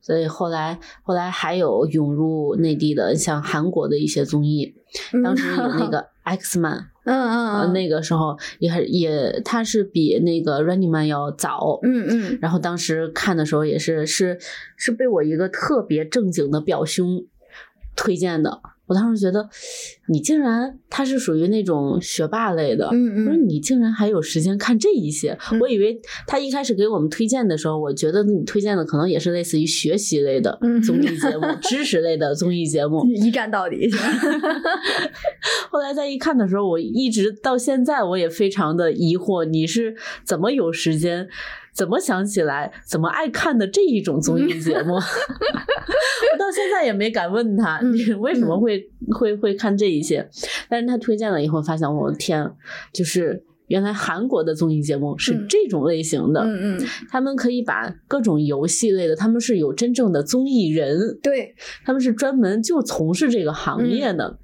所以后来后来还有涌入内地的，像韩国的一些综艺，当时有那 个 X Man，嗯嗯那个时候也很也，他是比那个 Running Man 要早。嗯嗯然后当时看的时候也是是是被我一个特别正经的表兄推荐的。我当时觉得，你竟然他是属于那种学霸类的，嗯我说嗯你竟然还有时间看这一些？嗯我以为他一开始给我们推荐的时候，我觉得你推荐的可能也是类似于学习类的嗯综艺节目、知识类的综艺节目。一站到底。后来再一看的时候，我一直到现在我也非常的疑惑，你是怎么有时间怎么想起来，怎么爱看的这一种综艺节目？我到现在也没敢问他，你为什么会会会看这一些？但是他推荐了以后，发现我的天，就是原来韩国的综艺节目是这种类型的。嗯嗯，他们可以把各种游戏类的，他们是有真正的综艺人，对，他们是专门就从事这个行业的。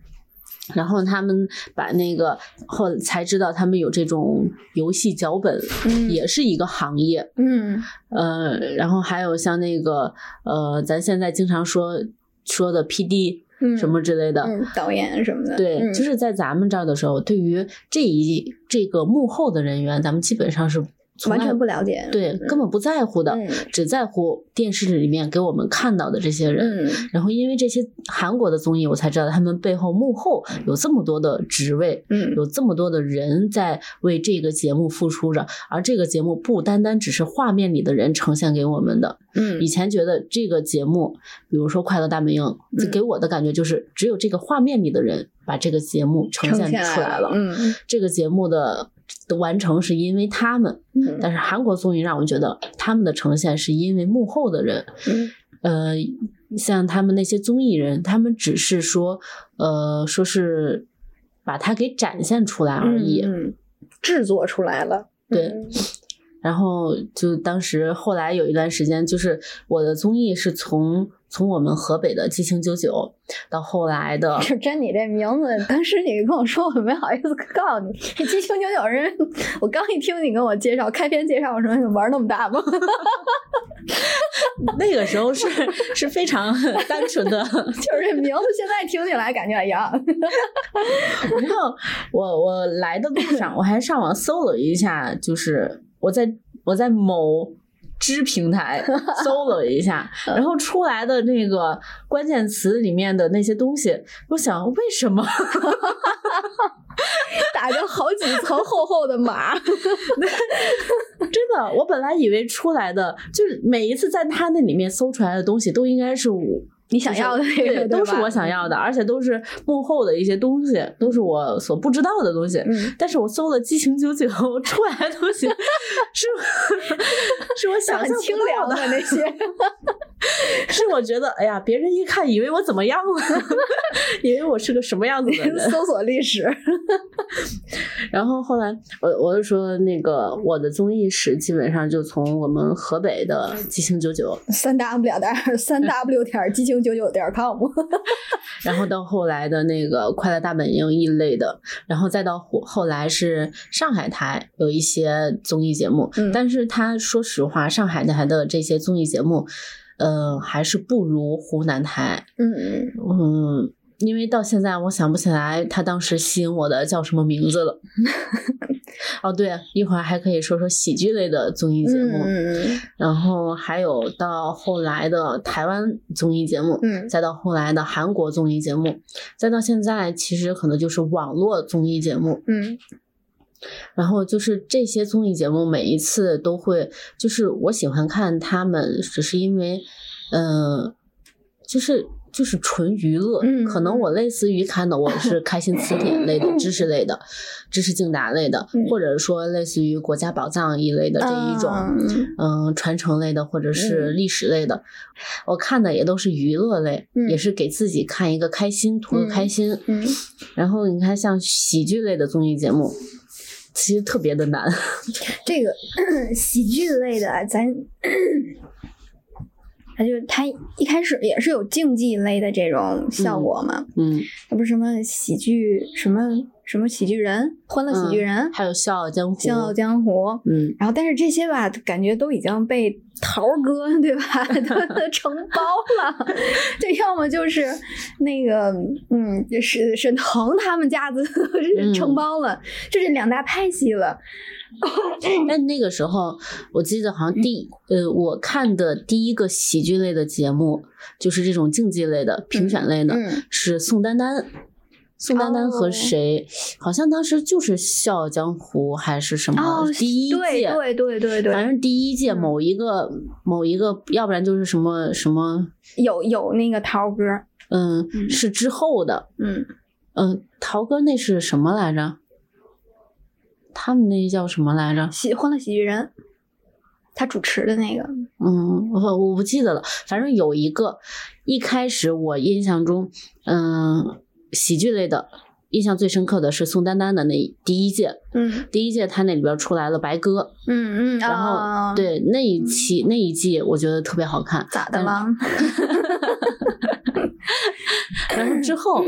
然后他们把那个后才知道，他们有这种游戏脚本，嗯也是一个行业。嗯呃，然后还有像那个呃，咱现在经常说说的 PD 嗯，什么之类的，嗯，导演什么的，对，嗯就是在咱们这儿的时候，对于这一这个幕后的人员，咱们基本上是完全不了解，对，根本不在乎的，嗯只在乎电视里面给我们看到的这些人。嗯然后因为这些韩国的综艺，我才知道他们背后幕后有这么多的职位，嗯有这么多的人在为这个节目付出着，而这个节目不单单只是画面里的人呈现给我们的。嗯以前觉得这个节目，比如说《快乐大本营》，嗯给我的感觉就是只有这个画面里的人把这个节目呈现呈现出来了。嗯这个节目的的完成是因为他们，嗯但是韩国综艺让我觉得他们的呈现是因为幕后的人。嗯呃，像他们那些综艺人，他们只是说，呃，说是把它给展现出来而已。嗯，制作出来了，对嗯然后就当时后来有一段时间，就是我的综艺是从从我们河北的《激情九九》到后来的就真你这名字，当时你跟我说，我没好意思告诉你。这激情九九人，我刚一听你跟我介绍开篇介绍，我说你玩那么大吗？那个时候是是非常单纯的。就是这名字现在听起来感觉一样。然后我我来的路上，我还上网搜了一下，就是我在我在某知平台 搜了一下，然后出来的那个关键词里面的那些东西，我想为什么？打着好几层厚厚的码，真的，我本来以为出来的就是每一次在他那里面搜出来的东西都应该是我。你想要的那个对，都是我想要的，而且都是幕后的一些东西，都是我所不知道的东西。嗯但是我搜了《激情九九》出来的东西是 是我想象不清凉的，的那些。是我觉得，哎呀，别人一看以为我怎么样了，以为我是个什么样子的人。搜索历史，然后后来我我就说，那个我的综艺史基本上就从我们河北的《激情九九》，三 w 点三 w 点激情九九点 com。然后到后来的那个《快乐大本营》一类的，然后再到后后来是上海台有一些综艺节目，嗯但是他说实话，上海台的这些综艺节目，呃，还是不如湖南台，嗯嗯，嗯。因为到现在我想不起来他当时吸引我的叫什么名字了。哦，对，一会儿还可以说说喜剧类的综艺节目，嗯然后还有到后来的台湾综艺节目，嗯再到后来的韩国综艺节目，再到现在其实可能就是网络综艺节目。嗯然后就是这些综艺节目每一次都会，就是我喜欢看他们，只是因为，嗯、就是。就是纯娱乐，嗯可能我类似于看的我是 开心词典类的、知识类的、知识竞答类的，嗯或者说类似于国家宝藏一类的这一种，嗯嗯，传承类的或者是历史类的，我看的也都是娱乐类，嗯也是给自己看一个开心，图个开心。嗯然后你看，像喜剧类的综艺节目，其实特别的难。这个 喜剧类的，咱，它就它一开始也是有竞技类的这种效果嘛，嗯，那不是什么喜剧什么什么喜剧人，欢乐喜剧人，嗯还有《笑傲江湖》。笑傲江湖，嗯，然后但是这些吧，感觉都已经被桃哥对吧 都 承包了，这要么就是那个嗯，沈沈腾他们家子 嗯承包了，就是两大派系了。但那个时候，我记得好像第呃，我看的第一个喜剧类的节目，就是这种竞技类的、评选类的，嗯是宋丹丹。宋丹丹和哦谁？好像当时就是《笑傲江湖》还是什么、哦，第一届？对对对对对，反正第一届嗯某一个、某一个，要不然就是什么什么，有有那个桃哥，嗯，嗯是之后的，嗯，嗯，陶哥那是什么来着？他们那叫什么来着？喜欢乐喜剧人，他主持的那个，嗯，我我不记得了，反正有一个，一开始我印象中，嗯，喜剧类的。印象最深刻的是宋丹丹的那第一届，嗯第一届他那里边出来了白鸽，嗯嗯，然后、啊，对那一期那一季我觉得特别好看，咋的了？然后之后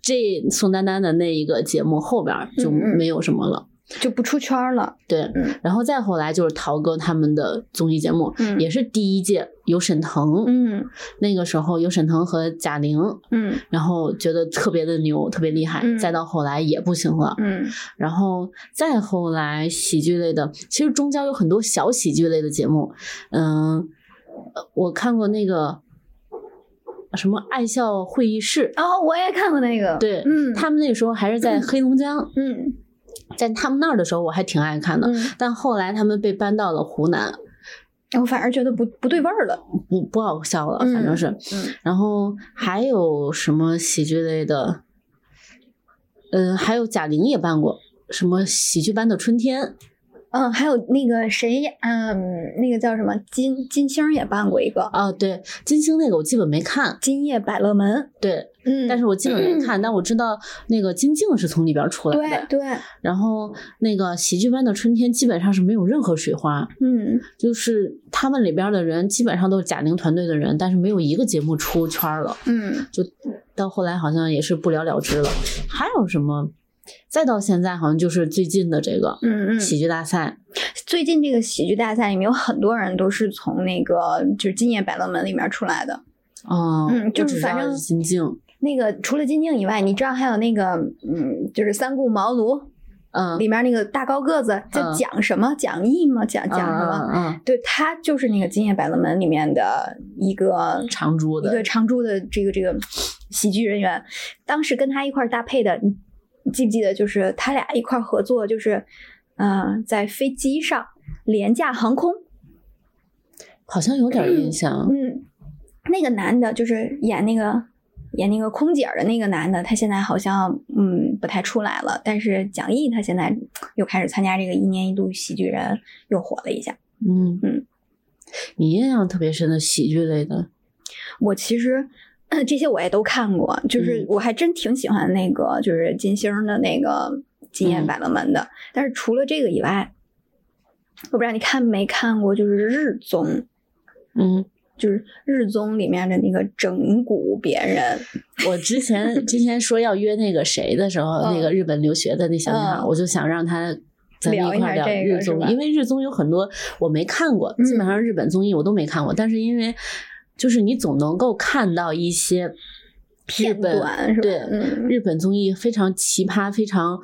这宋丹丹的那一个节目后边就没有什么了。就不出圈了。对，嗯然后再后来就是陶哥他们的综艺节目，嗯也是第一届有沈腾，嗯那个时候有沈腾和贾玲，嗯然后觉得特别的牛，特别厉害。嗯再到后来也不行了，嗯然后再后来喜剧类的，其实中间有很多小喜剧类的节目，嗯，呃我看过那个什么爱笑会议室，哦，我也看过那个。对，嗯他们那个时候还是在黑龙江，嗯在他们那儿的时候我还挺爱看的，嗯，但后来他们被搬到了湖南，我反而觉得不不对味儿了。不不好笑了，嗯反正是，嗯然后还有什么喜剧类的，嗯，还有贾玲也办过什么喜剧班的春天，嗯，还有那个谁，嗯，那个叫什么金金星也办过一个《啊，对，金星那个我基本没看，今夜百乐门》。对，嗯，但是我基本没看，但我知道那个金靖是从里边出来的，对对，然后那个喜剧班的春天基本上是没有任何水花，嗯就是他们里边的人基本上都是贾玲团队的人，但是没有一个节目出圈了，嗯就到后来好像也是不了了之了。还有什么？再到现在好像就是最近的这个嗯嗯，喜剧大赛，最近这个喜剧大赛里面有很多人都是从那个就是《今夜百乐门》里面出来的。哦，嗯就是反正金靖，那个除了金靖以外，你知道还有那个嗯，就是三顾茅庐嗯，里面那个大高个子叫嗯蒋什么蒋毅吗？蒋蒋什么？嗯嗯对他就是那个《今夜百乐门》里面的一个嗯，长珠的一个，常驻的这个这个喜剧人员，当时跟他一块儿搭配的，你你记不记得？就是他俩一块儿合作，就是呃，在飞机上廉价航空，好像有点印象。嗯，那个男的就是演那个演那个空姐儿的那个男的，他现在好像嗯不太出来了，但是蒋毅他现在又开始参加这个一年一度喜剧人，又火了一下。嗯嗯，你印象特别深的喜剧类的，我其实。呃 这些我也都看过，就是嗯我还真挺喜欢那个，就是金星的那个《今夜百乐门》的。但是除了这个以外，我不知道你看没看过，就是日综，嗯，就是日综里面的那个整蛊别人。我之前之前说要约那个谁的时候，嗯那个日本留学的那小女孩，嗯我就想让她。咱们一一块儿聊日综因为日综有很多我没看过，基本嗯上日本综艺我都没看过。但是因为就是你总能够看到一些日片本对、嗯日本综艺非常奇葩、非常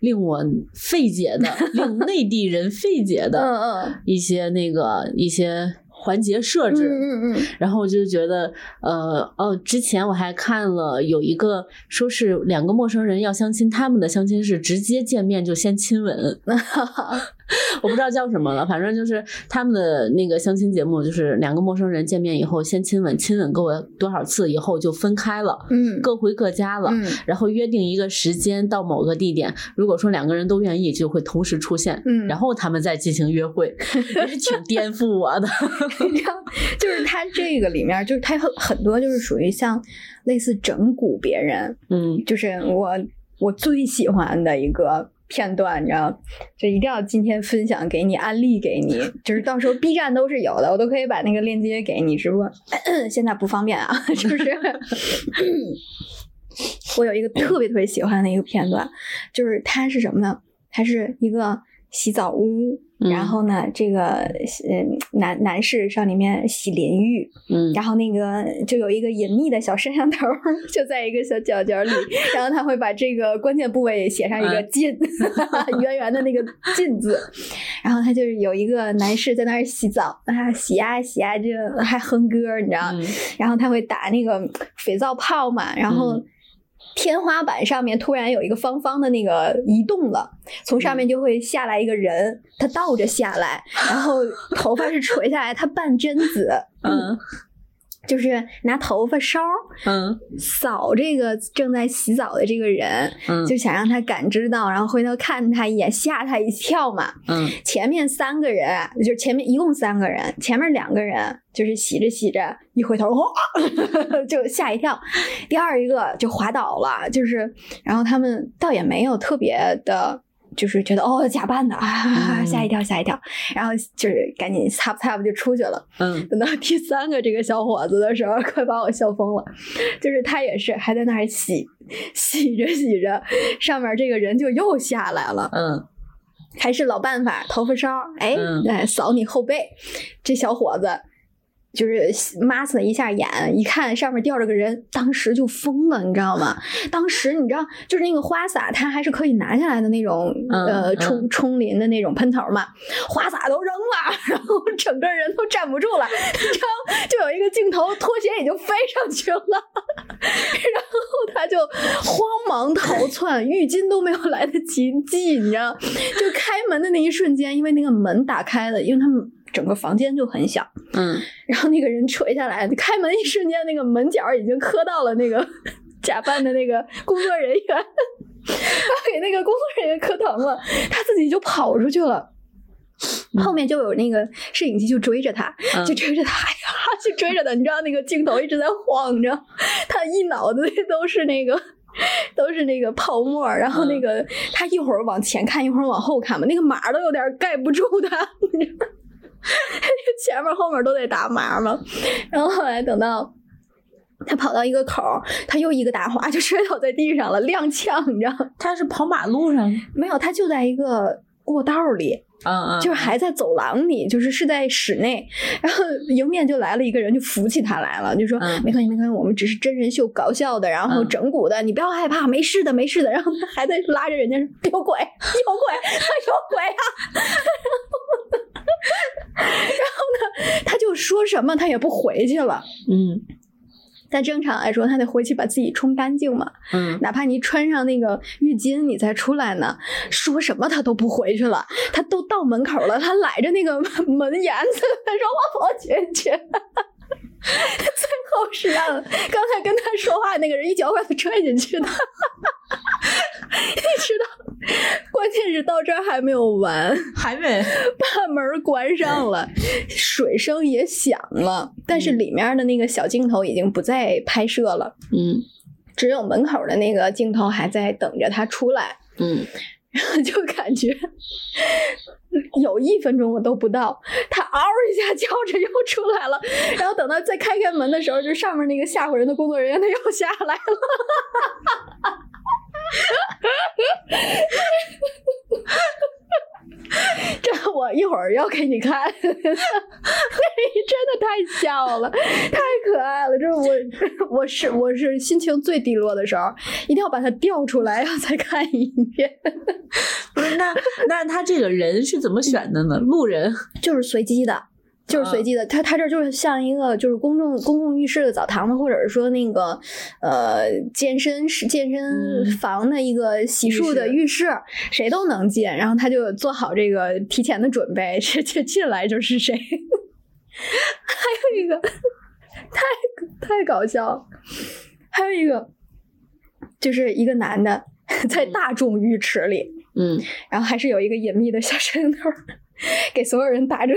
令我费解的、令内地人费解的一些那个一些环节设置。嗯嗯嗯，然后我就觉得，呃，哦，之前我还看了有一个说是两个陌生人要相亲，他们的相亲是直接见面就先亲吻，我不知道叫什么了，反正就是他们的那个相亲节目，就是两个陌生人见面以后先亲吻，亲吻够多少次以后就分开了，嗯各回各家了。嗯然后约定一个时间到某个地点，如果说两个人都愿意，就会同时出现，嗯然后他们再进行约会，也是挺颠覆我的。你知道，就是他这个里面，就是他很很多就是属于像类似整蛊别人，嗯就是我我最喜欢的一个片段，你知道，就一定要今天分享给你，安利给你，就是到时候 B 站都是有的，我都可以把那个链接给你，只不过 现在不方便啊，就是。我有一个特别特别喜欢的一个片段，就是它是什么呢？它是一个洗澡屋，嗯。然后呢，这个呃男男士上里面洗淋浴，嗯。然后那个就有一个隐秘的小摄像头儿，就在一个小角角里，然后他会把这个关键部位写上一个嗯“禁”，圆圆的那个“禁”字，然后他就是有一个男士在那儿洗澡，啊洗呀洗呀，就还哼歌，你知道，嗯。然后他会打那个肥皂泡嘛，然后嗯天花板上面突然有一个方方的那个移动了，从上面嗯。就会下来一个人，他倒着下来，然后头发是垂下来，他半贞子，嗯就是拿头发梢嗯扫这个正在洗澡的这个人，嗯就想让他感知到，然后回头看他一眼，吓他一跳嘛。嗯前面三个人，就是前面一共三个人，前面两个人就是洗着洗着，一回头，哇，就吓一跳。第二一个就滑倒了，就是，然后他们倒也没有特别的。就是觉得哦假扮的吓一跳吓一跳，然后就是赶紧擦不擦不就出去了。嗯 等到第三个这个小伙子的时候，快把我笑疯了。就是他也是还在那儿洗，洗着洗着，上面这个人就又下来了。嗯还是老办法，头发梢，哎，嗯哎，扫你后背。这小伙子就是抹了一下眼，一看上面吊着个人，当时就疯了，你知道吗？当时你知道，就是那个花洒，它还是可以拿下来的那种，嗯呃，嗯冲冲淋的那种喷头嘛，花洒都扔了，然后整个人都站不住了，你知道，就有一个镜头，拖鞋已经飞上去了，然后他就慌忙逃窜，浴巾都没有来得及系，你知道，就开门的那一瞬间，因为那个门打开了，因为他们整个房间就很小，嗯然后那个人垂下来，开门一瞬间，那个门角已经磕到了那个 假扮的那个工作人员，他给那个工作人员磕疼了，他自己就跑出去了。后面就有那个摄影机就追着他，嗯就追着他，哎呀，就追着他，你知道那个镜头一直在晃着，他一脑子都是那个。都是那个泡沫，然后那个他一会儿往前看，一会儿往后看嘛，那个码都有点盖不住他，你知道 前面后面都得打麻嘛。然后后来等到他跑到一个口儿，他又一个打滑，就摔倒在地上了，踉跄，你知道吗？他是跑马路上，没有，他就在一个过道里，嗯嗯，就是还在走廊里，就是是在室内。然后迎面就来了一个人，就扶起他来了，就说、嗯没关系，没关系，我们只是真人秀搞笑的，然后嗯整蛊的，你不要害怕，没事的，没事的。然后他还在拉着人家说有鬼，有鬼，有鬼啊！然后呢，他就说什么他也不回去了。嗯但正常来说，他得回去把自己冲干净嘛。嗯哪怕你穿上那个浴巾，你再出来呢，说什么他都不回去了。他都到门口了，他揽着那个 门沿子，他说我不进去。最后是让刚才跟他说话那个人一脚把他踹进去的。你知道，关键是到这儿还没有完，还没，把门关上了，水声也响了，但是里面的那个小镜头已经不再拍摄了。嗯。只有门口的那个镜头还在等着他出来，嗯。然后就感觉 有一分钟我都不到，他嗷一下叫着又出来了，然后等到再开开门的时候，就上面那个吓唬人的工作人员他又下来了。这我一会儿要给你看，那真的太笑了，太可爱了。这我 我是我是心情最低落的时候，一定要把它调出来，然后再看一遍。不是那那他这个人是怎么选的呢？路人，就是随机的，就是随机的。他他这就是像一个就是公众公共浴室的澡堂子，或者是说那个呃健身室、健身嗯房的一个洗漱的浴室，谁都能进。然后他就做好这个提前的准备，这这进来就是谁。还有一个太太搞笑了，还有一个就是一个男的 在大众浴池里，嗯然后还是有一个隐秘的小摄像头儿，给所有人打着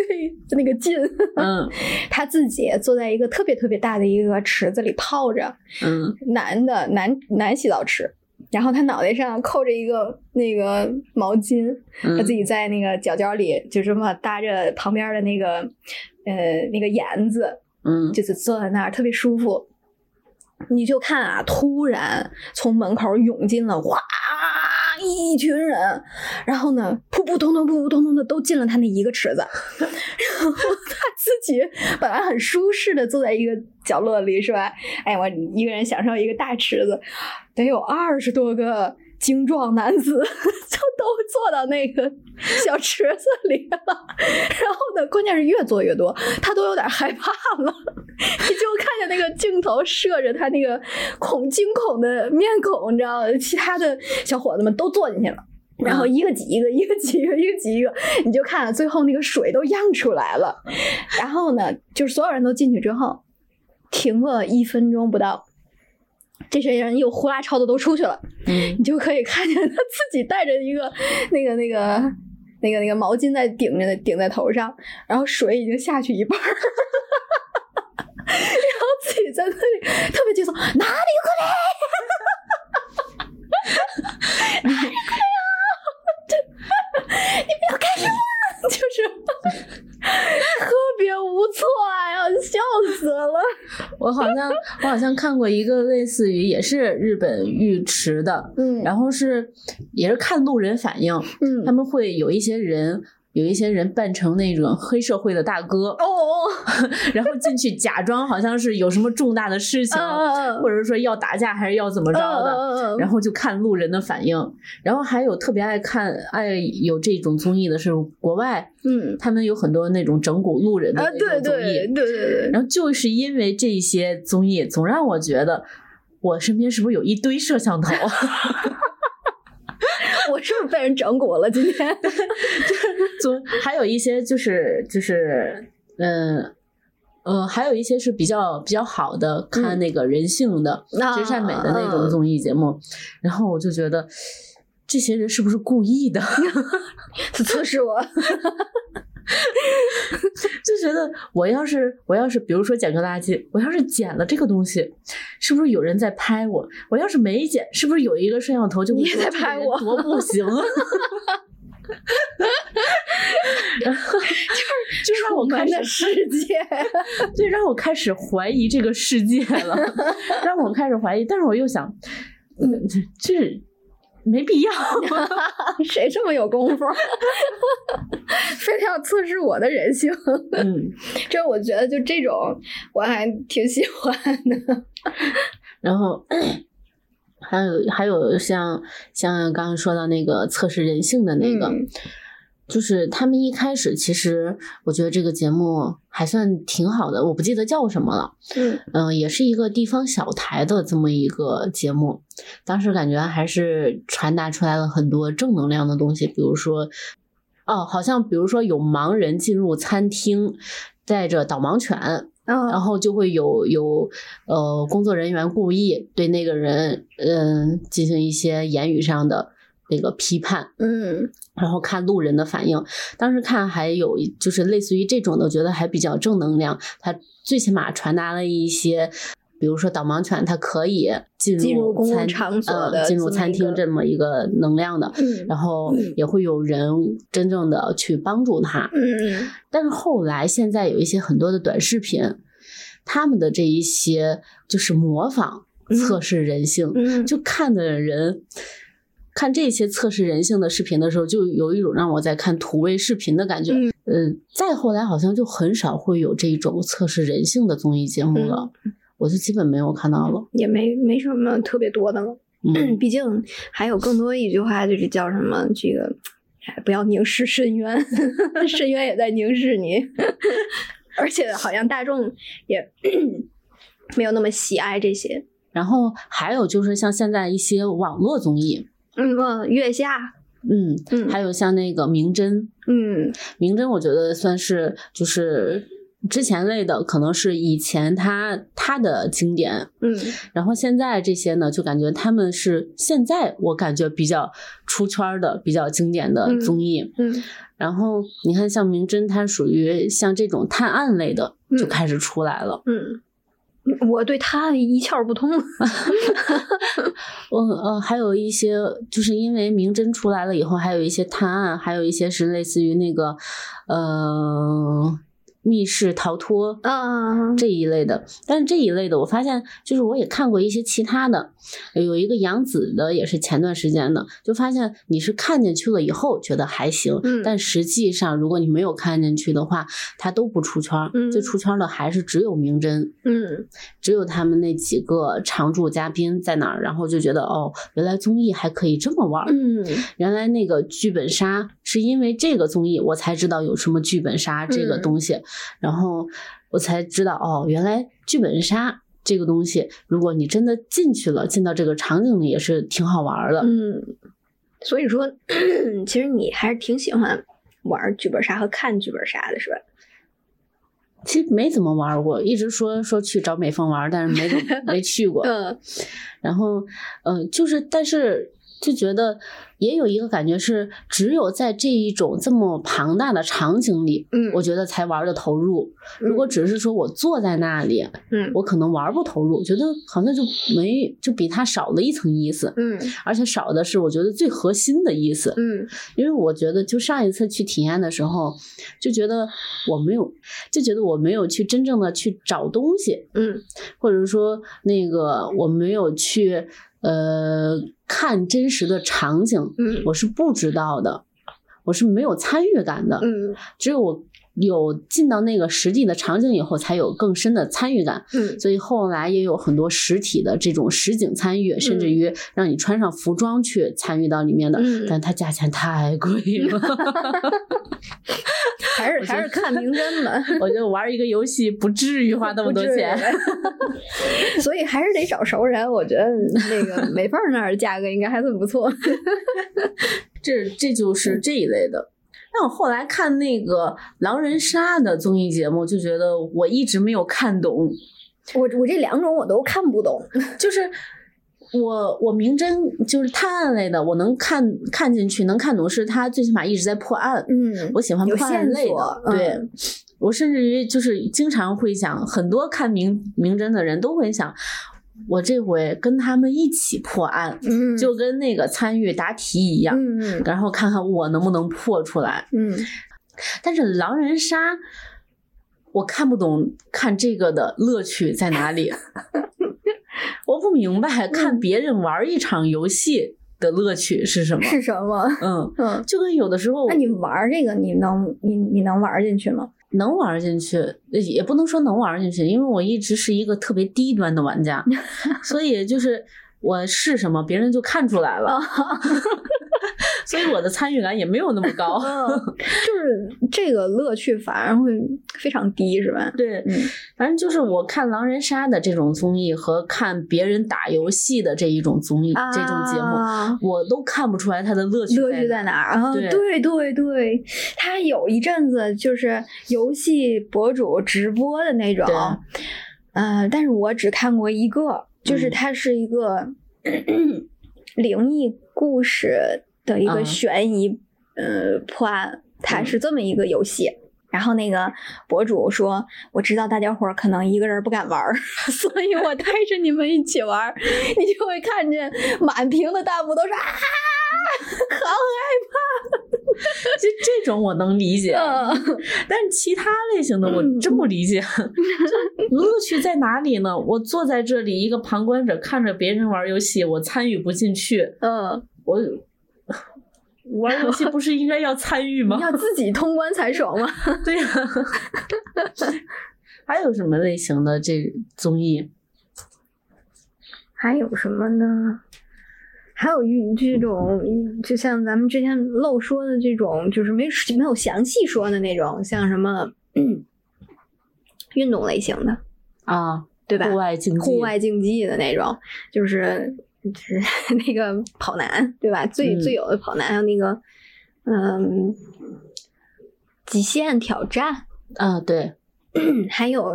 那个劲。嗯 他自己坐在一个特别特别大的一个池子里泡着，嗯男的男男洗澡池，然后他脑袋上扣着一个那个毛巾，他自嗯己在那个脚脚里就这么搭着旁边的那个呃那个沿子，嗯就是坐在那儿特别舒服。你就看啊，突然从门口涌进了哇一群人，然后呢，扑扑通通、扑扑通通的都进了他那一个池子，然后他自己本来很舒适的坐在一个角落里，是吧？哎，我一个人享受一个大池子，得有二十多个精壮男子 就都坐到那个小池子里了。然后呢，关键是越坐越多，他都有点害怕了。你就看见那个镜头射着他那个恐惊恐的面孔，你知道吗？其他的小伙子们都坐进去了。然后一个挤一个，一个挤一个，一个挤一个，你就看最后那个水都漾出来了。然后呢，就是所有人都进去之后，停个一分钟不到，这些人又呼啦超的都出去了，嗯你就可以看见他自己带着一个那个那个那个那个毛巾在顶着顶在头上，然后水已经下去一半儿，然后自己在那里特别激动，哪里过来？哪里过来呀？这 你不要看着我，就是特别无措啊，要笑死了。我好像我好像看过一个类似于也是日本浴池的，嗯然后是也是看路人反应，嗯他们会有一些人。有一些人扮成那种黑社会的大哥，哦，然后进去假装好像是有什么重大的事情，嗯或者说要打架还是要怎么着的，然后就看路人的反应。然后还有特别爱看爱有这种综艺的是国外，嗯他们有很多那种整蛊路人的啊，那种综艺。对对对对，然后就是因为这些综艺，总让我觉得我身边是不是有一堆摄像头？我是不是被人整蛊了？今天 总还有一些就是就是嗯。呃，还有一些是比较比较好的，看那个人性的、嗯真善美的那种综艺节目，然后我就觉得这些人是不是故意的？测试我，就觉得我要是我要是比如说捡个垃圾，我要是捡了这个东西，是不是有人在拍我？我要是没捡，是不是有一个摄像头就在拍我多不行啊？然后就是就让我开始世界，对让我开始怀疑这个世界了，让我开始怀疑，但是我又想，嗯，这这没必要。谁这么有功夫？非要测试我的人性？嗯，这我觉得就这种我还挺喜欢的。然后还有还有像像刚刚说到那个测试人性的那个，嗯就是他们一开始其实我觉得这个节目还算挺好的，我不记得叫什么了，嗯。嗯、也是一个地方小台的这么一个节目，当时感觉还是传达出来了很多正能量的东西，比如说，哦，好像比如说有盲人进入餐厅，带着导盲犬，然啊后就会有有呃工作人员故意对那个人嗯、进行一些言语上的那个批判，嗯然后看路人的反应。当时看还有就是类似于这种的，我觉得还比较正能量。它最起码传达了一些，比如说导盲犬它可以进入公共餐场所的呃、进入餐厅这么一个能量的。嗯然后也会有人真正的去帮助他，嗯但是后来现在有一些很多的短视频，他们的这一些就是模仿测试人性，嗯，就看的人看这些测试人性的视频的时候，就有一种让我在看土味视频的感觉。嗯呃，再后来好像就很少会有这种测试人性的综艺节目了，我就基本没有看到了。也没没什么特别多的了。嗯 毕竟还有更多一句话，就是叫什么这个。哎不要凝视深渊，深渊也在凝视你。而且好像大众也 没有那么喜爱这些。然后还有就是像现在一些网络综艺，嗯，呃月下，嗯，嗯。还有像那个名侦，嗯。名侦我觉得算是就是之前类的，可能是以前他他的经典，嗯。然后现在这些呢，就感觉他们是现在我感觉比较出圈儿的、比较经典的嗯综艺。嗯。然后你看，像名侦，它属于像这种探案类的，就嗯开始出来了。嗯，我对他一窍不通。我呃，还有一些就是因为名侦出来了以后，还有一些探案，还有一些是类似于那个呃密室逃脱啊这一类的。但是这一类的，我发现就是我也看过一些其他的，有一个杨紫的，也是前段时间的，就发现你是看进去了以后觉得还行，嗯但实际上如果你没有看进去的话，它都不出圈儿。嗯最出圈儿的还是只有明侦。嗯只有他们那几个常驻嘉宾在那儿，然后就觉得哦，原来综艺还可以这么玩儿。嗯原来那个剧本杀是因为这个综艺我才知道有什么剧本杀这个嗯东西，然后我才知道哦，原来剧本杀这个东西，如果你真的进去了，进到这个场景里也是挺好玩儿的。嗯，所以说，其实你还是挺喜欢玩剧本杀和看剧本杀的，是吧？其其实没怎么玩过，一直说说去找美凤玩，但是没 没去过。嗯然后，呃，就是，但是就觉得也有一个感觉是，只有在这一种这么庞大的场景里，嗯，我觉得才玩的投入。如果只是说我坐在那里，嗯我可能玩不投入，觉得好像就没就比它少了一层意思，嗯而且少的是我觉得最核心的意思。嗯因为我觉得，就上一次去体验的时候，就觉得我没有，就觉得我没有去真正的去找东西，嗯或者说那个我没有去呃看真实的场景，嗯我是不知道的，我是没有参与感的。嗯只有我有进到那个实际的场景以后，才有更深的参与感。嗯所以后来也有很多实体的这种实景参与，甚至于让你穿上服装去参与到里面的，嗯但它价钱太贵了。还是还是看名侦吧。我觉得玩一个游戏不至于花那么多钱。所以还是得找熟人。我觉得那个美凤那儿的价格应该还算不错。这这就是这一类的。但我后来看那个狼人杀的综艺节目，就觉得我一直没有看懂，我我这两种我都看不懂。就是我我明侦就是探案类的，我能看看进去，能看懂，是他最起码一直在破案。嗯，我喜欢破案类的，对。嗯我甚至于就是经常会想，很多看名名侦的人都会想，我这回跟他们一起破案，嗯，就跟那个参与答题一样，嗯然后看看我能不能破出来。嗯但是狼人杀，我看不懂，看这个的乐趣在哪里？我不明白，看别人玩一场游戏的乐趣是什么？是什么？嗯，嗯，就跟有的时候那你玩这个，你能你你能玩进去吗？能玩进去，也不能说能玩进去，因为我一直是一个特别低端的玩家，所以就是我是什么，别人就看出来了 所以我的参与感也没有那么高。嗯，就是这个乐趣反而会非常低，是吧？对，嗯反正就是我看狼人杀的这种综艺和看别人打游戏的这一种综艺、这种节目，啊我都看不出来它的乐趣乐趣在哪。儿啊？对对对对，他有一阵子就是游戏博主直播的那种嗯，呃，但是我只看过一个，就是嗯它是一个、灵异故事的一个嗯。悬疑、呃破案，它是这么一个游戏。然后那个博主说：“我知道大家伙儿可能一个人不敢玩儿，所以我带着你们一起玩儿。你就会看见满屏的弹幕都是啊，好害怕就这种我能理解，嗯。但是其他类型的我真不理解，就乐趣在哪里呢？我坐在这里一个旁观者，看着别人玩游戏，我参与不进去，嗯，我玩游戏不是应该要参与吗？要自己通关才爽吗？对呀、还有什么类型的这综艺？还有什么呢？还有一这种，就像咱们之前漏说的这种，就是没没有详细说的那种，像什么、嗯、运动类型的，啊，对吧？户外竞技，户外竞技的那种，就是就是 那个跑男，对吧？最、嗯最有的跑男，还有那个嗯，极限挑战，啊，对，还有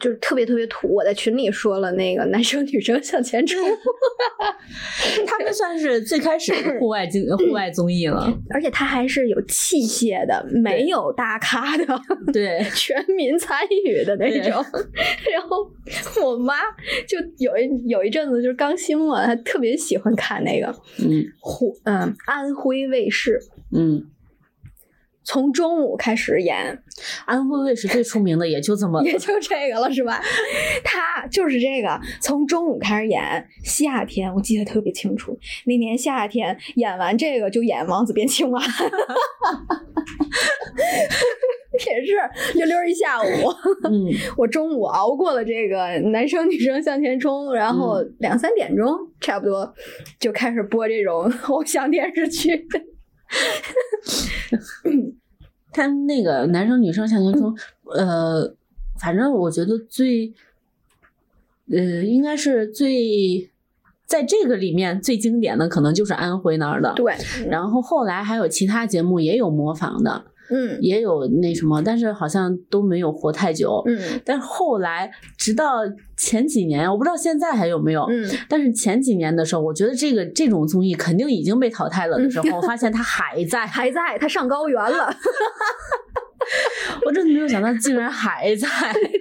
就是特别特别土。我在群里说了那个男生女生向前冲，他们算是最开始的户外经户外综艺了。而且他还是有器械的，没有大咖的，对，全民参与的那种。然后我妈就有一有一阵子就是刚兴嘛，她特别喜欢看那个嗯湖嗯安徽卫视。嗯，从中午开始演，安徽卫视最出名的也就这么 也就这个了，是吧？他就是这个，从中午开始演，夏天我记得特别清楚，那年夏天演完这个就演王子变青蛙，也是溜溜一下午。嗯我中午熬过了这个男生女生向前冲，然后两三点钟差不多就开始播这种偶像电视剧。他那个男生女生向前冲，呃，反正我觉得最，呃，应该是最，在这个里面最经典的可能就是安徽那儿的。对，然后后来还有其他节目也有模仿的，嗯也有那什么，但是好像都没有活太久。嗯但是后来，直到前几年，我不知道现在还有没有。嗯，但是前几年的时候，我觉得这个这种综艺肯定已经被淘汰了的时候，我发现它还在，还在，他上高原了。我真的没有想到竟然还在 对。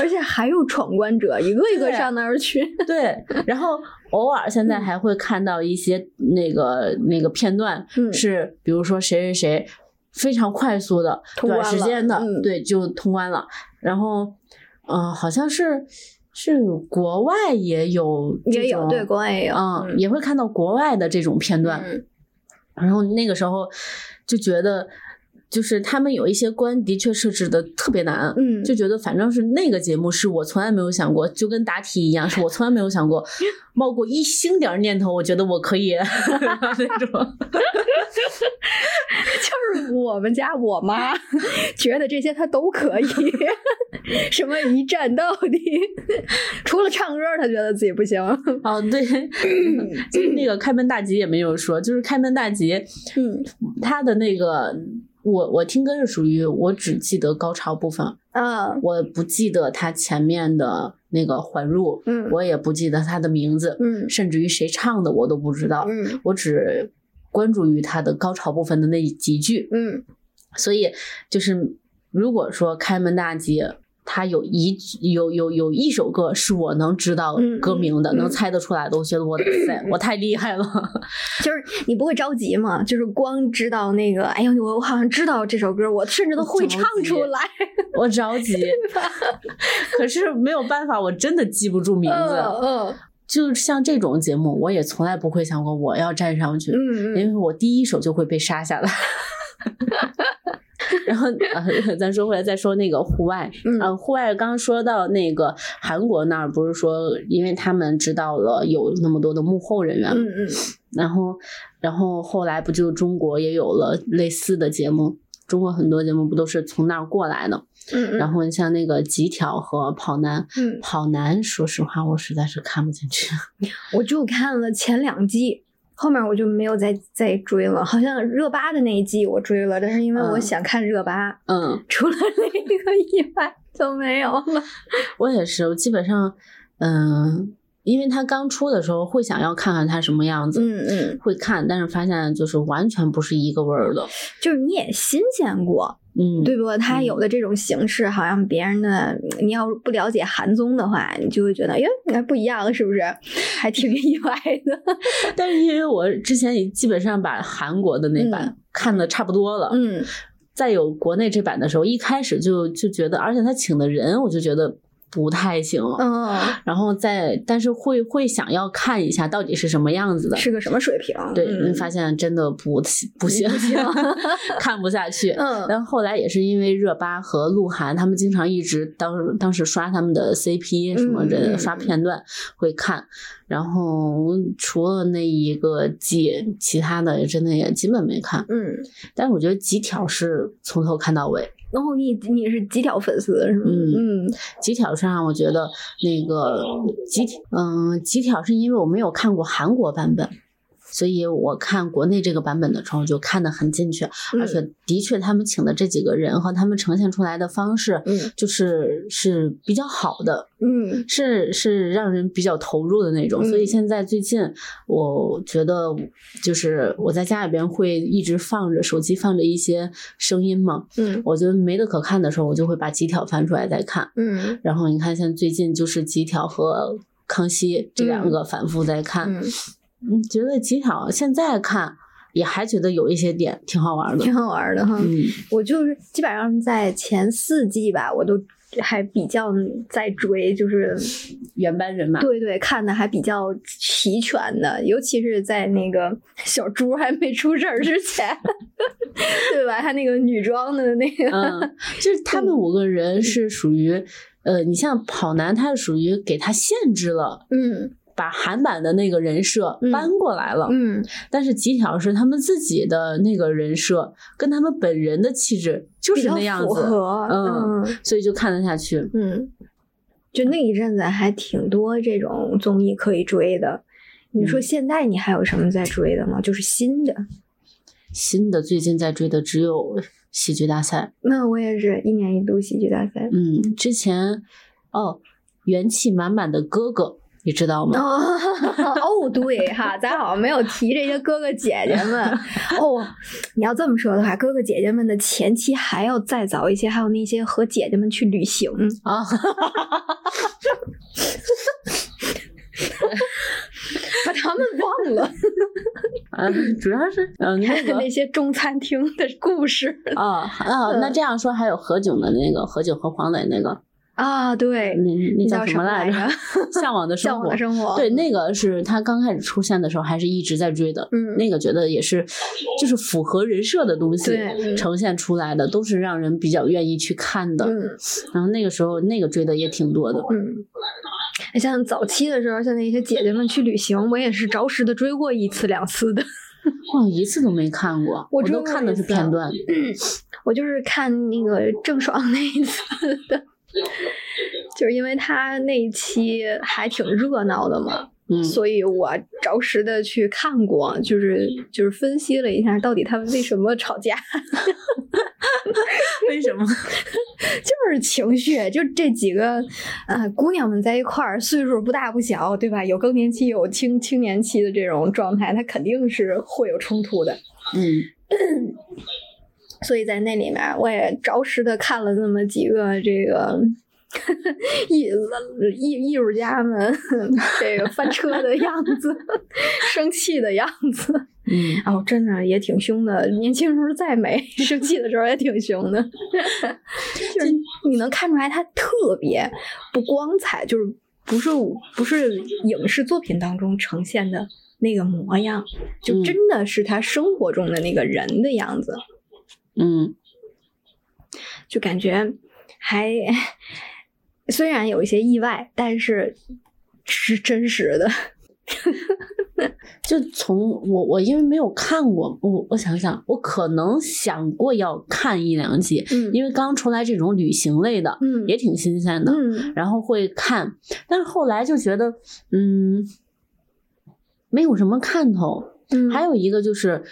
而且还有闯关者，一个一个上那儿去。对，然后偶尔现在还会看到一些那个那个片段，嗯是比如说谁谁谁非常快速的短时间的，嗯对，就通关了。然后，嗯、好像是是国外也有也有，对，国外也有。嗯，也会看到国外的这种片段。嗯然后那个时候就觉得，就是他们有一些关的确设置的特别难，嗯就觉得反正是那个节目是我从来没有想过，就跟答题一样，是我从来没有想过，冒过一星点儿念头，我觉得我可以 那种。就是我们家我妈觉得这些她都可以，什么一站到底，除了唱歌，她觉得自己不行。哦，对，就是那个开门大吉也没有说，就是开门大吉，嗯他的那个。我我听歌是属于我只记得高潮部分，啊我不记得他前面的那个环入，嗯。我也不记得他的名字，嗯。甚至于谁唱的我都不知道，嗯。我只关注于他的高潮部分的那几句，嗯。所以就是如果说开门大吉。他有一有有有一首歌是我能知道嗯歌名的，嗯能猜得出来的，我觉得我的塞，我太厉害了。就是你不会着急吗？就是光知道那个，哎呦，我我好像知道这首歌，我甚至都会唱出来。我着急，可是没有办法，我真的记不住名字。嗯就像这种节目，我也从来不会想过我要站上去，因为我第一首就会被杀下来。然后呃，咱说回来再说那个户外，嗯呃，户外刚刚说到那个韩国那儿，不是说因为他们知道了有那么多的幕后人员，嗯嗯然后然后后来不就中国也有了类似的节目，中国很多节目不都是从那儿过来的？嗯，然后你像那个极挑和跑男，嗯，跑男说实话我实在是看不进去。我就看了前两季。后面我就没有再再追了，好像热巴的那一季我追了，但是因为我嗯想看热巴，嗯，除了那个以外就没有了。我也是，我基本上，嗯，因为他刚出的时候会想要看看他什么样子，嗯嗯，会看，但是发现就是完全不是一个味儿的。就是你也新鲜过，嗯，对不？他有的这种形式，好像别人的，你要不了解韩综的话，你就会觉得，哎，那不一样，是不是？还挺 意外的。但是因为我之前也基本上把韩国的那版看的差不多了，嗯再有国内这版的时候，一开始就就觉得，而且他请的人，我就觉得不太行。嗯，然后再，但是会会想要看一下到底是什么样子的。是个什么水平？对，嗯你发现真的不不行，不行 看不下去。嗯但后后来也是因为热巴和鹿晗，他们经常一直当当时刷他们的 CP 什么的，嗯刷片段会看。然后除了那一个季，其他的真的也基本没看。嗯。但是我觉得几条是从头看到尾。然后你你是极挑粉丝是吗？嗯嗯极挑上，我觉得那个极，嗯，极挑是因为我没有看过韩国版本，所以我看国内这个版本的时候就看得很进去，嗯。而且的确他们请的这几个人和他们呈现出来的方式，嗯。就是是比较好的，嗯是是让人比较投入的那种。嗯。所以现在最近，我觉得就是我在家里边会一直放着手机放着一些声音嘛，嗯。我觉得没得可看的时候，我就会把极挑翻出来再看。嗯。然后你看，现在最近就是极挑和康熙这两个反复在看，嗯，嗯，觉得极挑现在看也还觉得有一些点挺好玩的挺。好玩的哈。嗯我就是基本上在前四季吧，我都还比较在追，就是原班人马，对对，看的还比较齐全的，尤其是在那个小猪还没出事儿之前，对吧？他那个女装的那个，嗯，就是他们 五个人是属于，呃，你像跑男，他是属于给他限制了。嗯把韩版的那个人设嗯搬过来了，嗯但是极挑是他们自己的那个人设，跟他们本人的气质就是那样子，符合，嗯嗯所以就看得下去。嗯，就那一阵子还挺多这种综艺可以追的。你说嗯现在你还有什么在追的吗？就是新的，新的最近在追的只有喜剧大赛。那我也是一年一度喜剧大赛。嗯，之前哦，元气满满的哥哥，你知道吗？哦，对哈，咱好像没有提这些哥哥姐姐们。哦，你要这么说的话，哥哥姐姐们的前期还要再早一些，还有那些和姐姐们去旅行啊。把他们忘了，啊，主要是嗯，那个那些中餐厅的故事啊啊，那这样说还有何炅的那个何炅和黄磊那个啊，对，那那叫什么来着？向往的生活，向往的生活，对，那个是他刚开始出现的时候，还是一直在追的，嗯，那个觉得也是，就是符合人设的东西呈现出来的，都是让人比较愿意去看的，嗯，然后那个时候那个追的也挺多的，嗯。像早期的时候，像那些姐姐们去旅行，我也是着实的追过一次两次的。哦，一次都没看过，我都看的是片段。我就是看那个郑爽那一次的，就是因为他那一期还挺热闹的嘛。嗯，所以我着实的去看过，就是就是分析了一下，到底他们为什么吵架？为什么？就是情绪，就这几个呃姑娘们在一块儿，岁数不大不小，对吧？有更年期，有青青年期的这种状态，他肯定是会有冲突的。嗯，所以在那里面，我也着实的看了那么几个这个。艺艺艺术家们这个翻车的样子，生气的样子，嗯，哦，真的也挺凶的。年轻时候再美，生气的时候也挺凶的。就是你能看出来，他特别不光彩，就是不是不是影视作品当中呈现的那个模样，就真的是他生活中的那个人的样子。嗯，就感觉还。虽然有一些意外，但是是真实的。就从我我因为没有看过，我我想想，我可能想过要看一两集，嗯，因为刚出来这种旅行类的，嗯，也挺新鲜的，嗯，然后会看，但是后来就觉得，嗯，没有什么看头。嗯，还有一个就是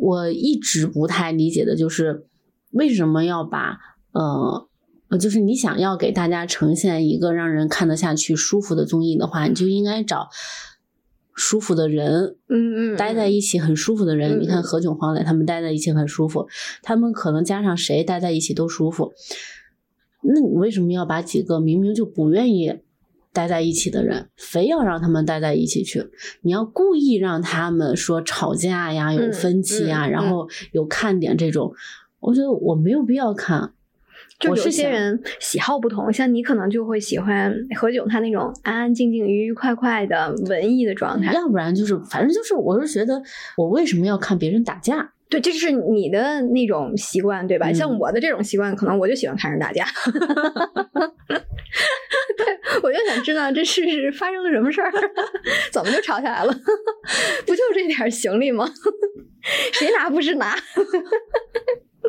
我一直不太理解的就是为什么要把呃。呃，就是你想要给大家呈现一个让人看得下去、舒服的综艺的话，你就应该找舒服的人，嗯嗯，待在一起很舒服的人。你看何炅、黄磊他们待在一起很舒服，他们可能加上谁待在一起都舒服。那你为什么要把几个明明就不愿意待在一起的人，非要让他们待在一起去？你要故意让他们说吵架呀、有分歧啊，然后有看点这种，我觉得我没有必要看。就有些人喜好不同，像你可能就会喜欢何炅他那种安安静静、愉愉快快的文艺的状态，要不然就是反正就是，我是觉得我为什么要看别人打架？对，这是你的那种习惯，对吧？像我的这种习惯，可能我就喜欢看人打架。对，我就想知道这是是发生了什么事儿，怎么就吵起来了？不就这点行李吗？谁拿不是拿？不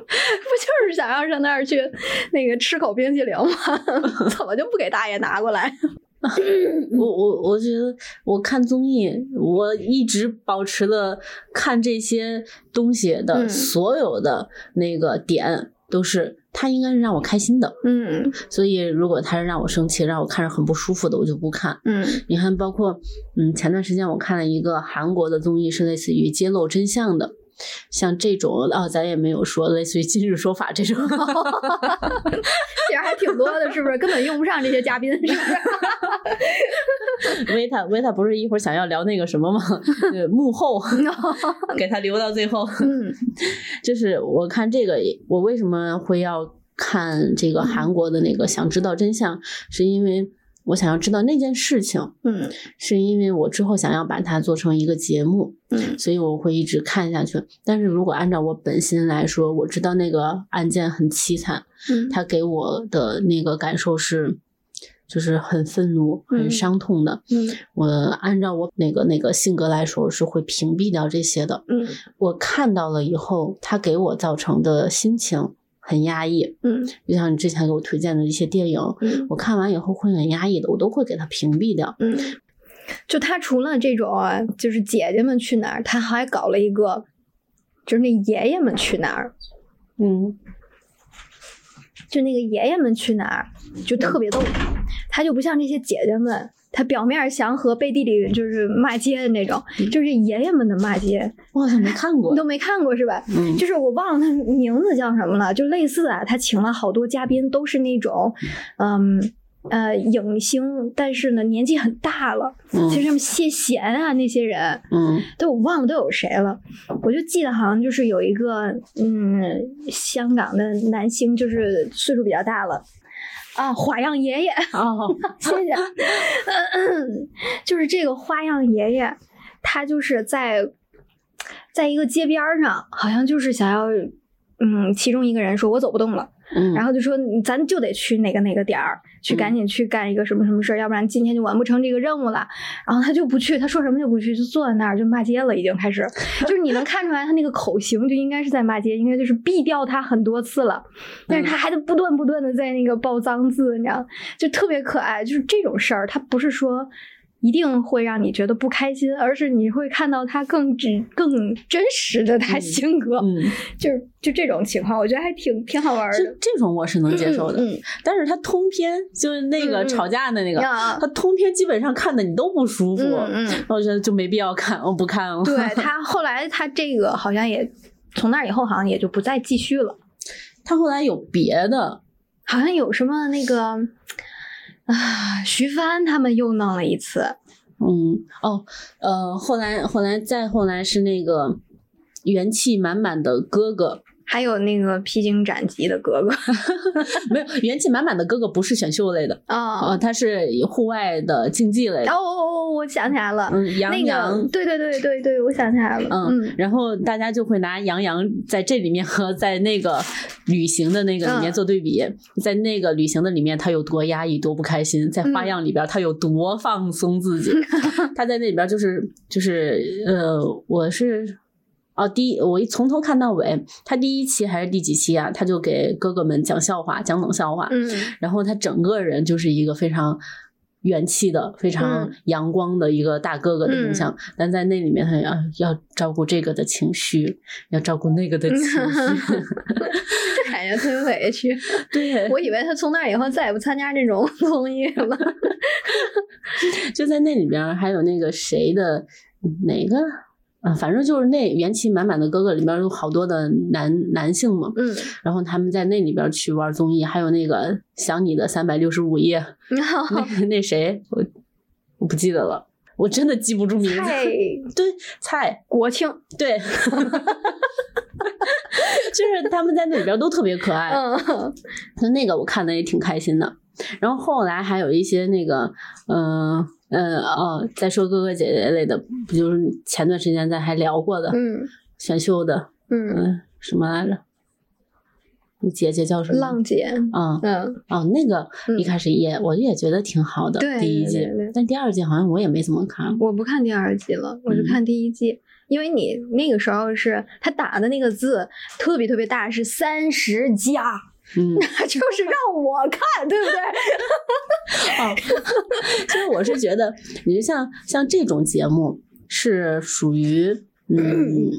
就是想要上那儿去那个吃口冰淇淋吗？怎么就不给大爷拿过来？我我我觉得我看综艺，我一直保持了看这些东西的所有的那个点，都是他应该是让我开心的。嗯，所以如果他是让我生气，让我看着很不舒服的，我就不看。嗯，你看，包括嗯，前段时间我看了一个韩国的综艺，是类似于揭露真相的。像这种啊，咱也没有说类似于今日说法这种，其实还挺多的，是不是？根本用不上这些嘉宾，是不是？维塔维塔不是一会儿想要聊那个什么吗？幕后 给他留到最后。嗯，就是我看这个，我为什么会要看这个韩国的那个？想知道真相，是因为。我想要知道那件事情，嗯，是因为我之后想要把它做成一个节目，嗯，所以我会一直看下去。但是如果按照我本心来说，我知道那个案件很凄惨，嗯，他给我的那个感受是，就是很愤怒、很伤痛的，嗯，我按照我那个那个性格来说，是会屏蔽掉这些的，嗯，我看到了以后，他给我造成的心情。很压抑，嗯，就像你之前给我推荐的一些电影，嗯，我看完以后会很压抑的，我都会给它屏蔽掉，嗯，就他除了这种就是姐姐们去哪儿，他还搞了一个，就是那爷爷们去哪儿，嗯。就那个爷爷们去哪儿，就特别逗。他就不像这些姐姐们，他表面祥和，背地里就是骂街的那种，就是爷爷们的骂街，我好像没看过你，都没看过是吧？嗯就是我忘了他名字叫什么了，就类似啊，他请了好多嘉宾，都是那种，嗯呃影星，但是呢年纪很大了，嗯就什么谢贤啊那些人，嗯都我忘了都有谁了，我就记得好像就是有一个嗯香港的男星，就是岁数比较大了。啊，花样爷爷，啊，谢谢。就是这个花样爷爷，他就是在在一个街边儿上，好像就是想要，嗯，其中一个人说我走不动了，嗯，然后就说咱就得去哪个哪个点儿，去赶紧去干一个什么什么事儿，要不然今天就完不成这个任务了。然后他就不去，他说什么就不去，就坐在那儿就骂街了，已经开始，就是你能看出来他那个口型就应该是在骂街，应该就是毙掉他很多次了，但是他还在不断不断的在那个爆脏字，你知道，就特别可爱。就是这种事儿，他不是说。一定会让你觉得不开心，而是你会看到他更真、更真实的他嗯性格，嗯，就是就这种情况，我觉得还挺挺好玩这的。这种我是能接受的，嗯，但是他通篇就是那个吵架的那个，啊他通篇基本上看的你都不舒服，我觉得就没必要看，我不看了。对 他后来他这个好像也从那以后好像也就不再继续了，他后来有别的，好像有什么那个啊，徐帆他们又闹了一次，嗯，哦，呃，后来后来再后来是那个元气满满的哥哥，还有那个披荆斩棘的哥哥 没有元气满满的哥哥不是选秀类的，啊呃，他是户外的竞技类的，哦哦哦，我想起来了，嗯，杨那洋个，对对对对对，我想起来了，嗯，嗯然后大家就会拿杨洋在这里面和在那个旅行的那个里面嗯做对比，在那个旅行的里面他有多压抑、多不开心，在花嗯样里边他有多放松自己，他在那里边就是就是呃，我是。哦，第一，我一从头看到尾，他第一期还是第几期啊？他就给哥哥们讲笑话，讲冷笑话。嗯然后他整个人就是一个非常元气的、非常嗯阳光的一个大哥哥的形象，但在那里面他要要照顾这个的情绪，要照顾那个的情绪 这感觉特别委屈。对，我以为他从那以后再也不参加这种 综艺了。就在那里边还有那个谁的哪个。啊，反正就是那元气满满的哥哥里边有好多的男男性嘛，嗯，然后他们在那里边去玩综艺，还有那个想你的三百六十五夜，那那谁我我不记得了，我真的记不住名字。对，蔡国庆，对，就是他们在那里边都特别可爱，嗯就那个我看的也挺开心的。然后后来还有一些那个，嗯呃哦，再说哥哥姐姐类的，不就是前段时间咱还聊过的嗯选秀的，嗯，嗯，什么来着？你姐姐叫什么？浪姐，啊、嗯哦，那个嗯一开始也、我也觉得挺好的，对第一季但第二季好像我也没怎么看。我不看第二季了，我就嗯看第一季。因为你那个时候是他打的那个字特别特别大，是三十加，嗯，那就是让我看，对不对？哦，其实我是觉得，你就像像这种节目是属于嗯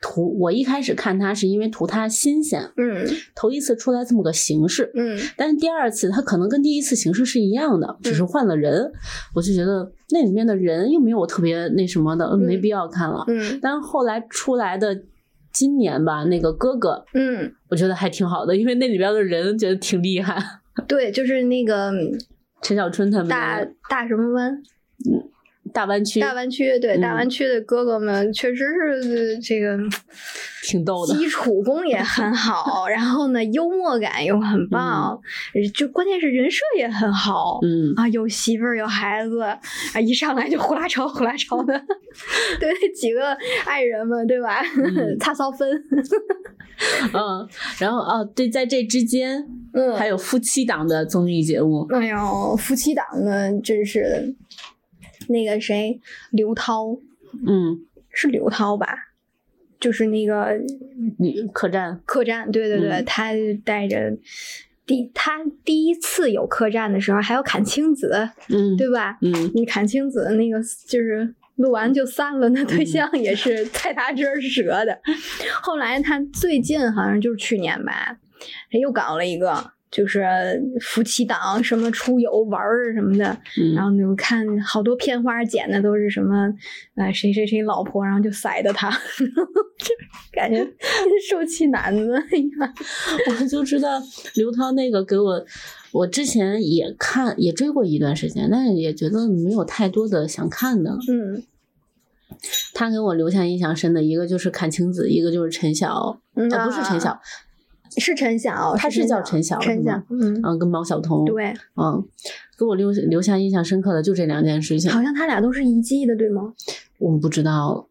图，我一开始看它是因为图它新鲜，嗯头一次出来这么个形式，嗯但是第二次它可能跟第一次形式是一样的，只是换了人，我就觉得那里面的人又没有特别那什么的，没必要看了。嗯但是后来出来的今年吧，那个哥哥，嗯，我觉得还挺好的，因为那里边的人觉得挺厉害，对，就是那个陈小春他们。大大什么湾。大湾区大湾区对、大嗯湾区的哥哥们确实是这个 挺逗的。基础功也很好，然后呢幽默感又很棒，就关键是人设也很好。嗯，啊，有媳妇儿有孩子啊，一上来就呼啦超呼啦超的，对那几个爱人们，对吧？嗯 擦骚分，嗯，然后啊，对，在这之间嗯，还有夫妻档的综艺节目，哎呦，夫妻档呢，真是那个谁，刘涛嗯，是刘涛吧？就是那个你客栈，客栈，对对对，嗯他带着第他第一次有客栈的时候，还有阚清子，嗯，对吧？嗯你阚清子那个就是录完就散了，那对象也是在他这儿折的。后来他最近好像就是去年吧，他又搞了一个。就是夫妻档什么出游玩儿什么的，然后就看好多片花剪的都是什么，呃谁谁谁老婆，然后就塞的他，就感觉受气男子一样。我就知道刘涛那个给我，我之前也看也追过一段时间，但是也觉得没有太多的想看的。嗯，他给我留下印象深的一个就是阚清子，一个就是陈晓，啊不是陈晓。是陈晓，他是叫陈晓，陈晓，嗯，嗯，跟毛晓彤，对，嗯，给我留留下印象深刻的就这两件事情。好像他俩都是一季的，对吗？我们不知道，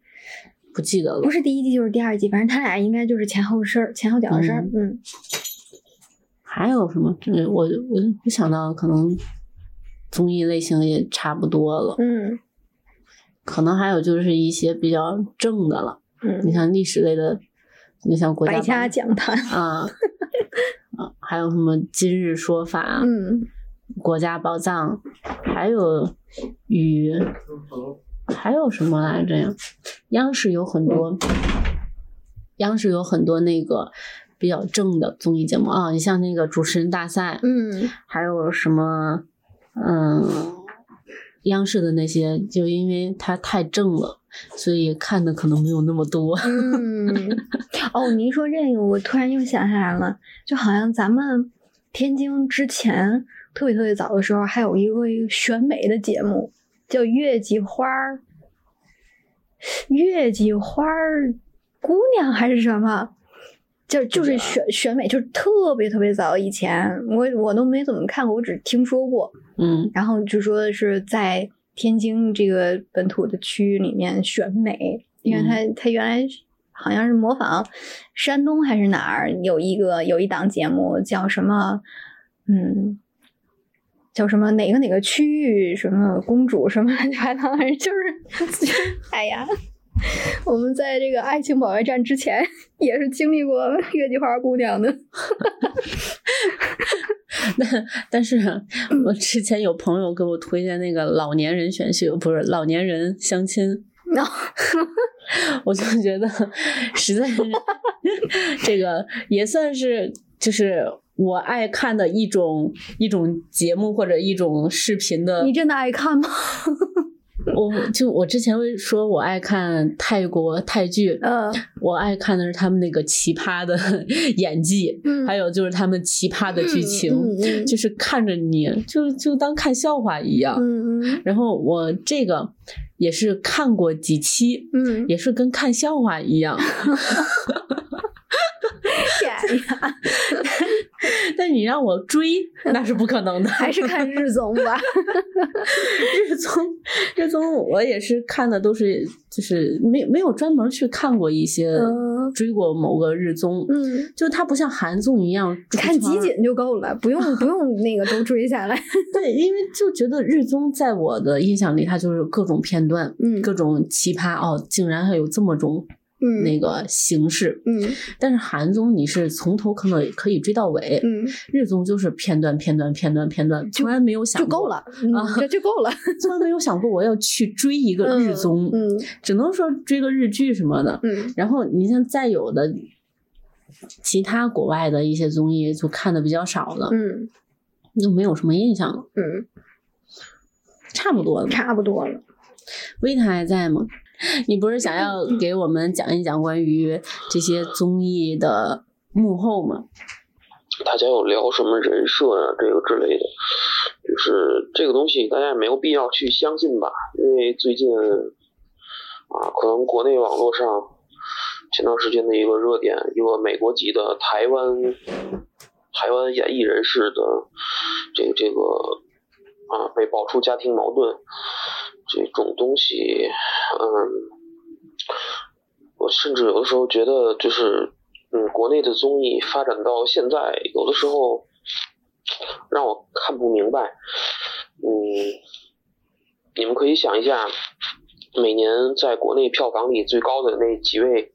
不记得了。不是第一季就是第二季，反正他俩应该就是前后事儿，前后脚的事儿。嗯。还有什么？我我我想到可能综艺类型也差不多了。嗯。可能还有就是一些比较正的了。嗯。你像历史类的。你像国家讲坛啊，啊，还有什么今日说法，嗯，国家宝藏，还有与还有什么来着呀？央视有很多，央视有很多那个比较正的综艺节目啊，你像那个主持人大赛，嗯，还有什么，嗯。央视的那些，就因为它太正了，所以看的可能没有那么多。嗯，哦，您说这个，我突然又想起来了，就好像咱们天津之前特别特别早的时候，还有一个选美的节目，叫《月季花儿》，月季花儿姑娘还是什么？就就是选选美，就是特别特别早以前，我我都没怎么看过，我只听说过。嗯，然后就说是在天津这个本土的区域里面选美，因为他他原来好像是模仿山东还是哪儿有一个有一档节目叫什么，嗯，叫什么哪个哪个区域什么公主什么乱七八糟，就是 哎呀。我们在这个爱情保卫战之前，也是经历过月季花姑娘的。但但是，我之前有朋友给我推荐那个老年人选秀，不是老年人相亲。我就觉得实在是 这个也算是就是我爱看的一种一种节目或者一种视频的。你真的爱看吗？我就我之前会说，我爱看泰国泰剧，嗯，我爱看的是他们那个奇葩的 演技，嗯，还有就是他们奇葩的剧情，就是看着你就就当看笑话一样，嗯嗯。然后我这个也是看过几期，嗯，也是跟看笑话一样。天呀！但你让我追，那是不可能的。还是看日综吧。日综，日综，我也是看的，都是就是没没有专门去看过一些追过某个日综。嗯，就它不像韩综一样，看集锦就够了，不用不用那个都追下来。对，因为就觉得日综在我的印象里，它就是各种片段，嗯，各种奇葩哦，竟然还有这么种。嗯，那个形式，嗯，但是韩综你是从头可能可以追到尾，嗯，日综就是片段片段片段片段，从来没有想就够了啊，这就够了，从来没有想过我要去追一个日综，嗯，只能说追个日剧什么的，嗯，然后你像再有的其他国外的一些综艺就看的比较少了，嗯，就没有什么印象了，嗯，差不多了，差不多了，维塔还在吗？你不是想要给我们讲一讲关于这些综艺的幕后吗？大家有聊什么人设啊，这个之类的，就是这个东西大家也没有必要去相信吧，因为最近啊，可能国内网络上前段时间的一个热点，一个美国籍的台湾台湾演艺人士的这个这个啊被爆出家庭矛盾。这种东西，嗯，我甚至有的时候觉得，就是，嗯，国内的综艺发展到现在，有的时候让我看不明白。嗯，你们可以想一下，每年在国内票房里最高的那几位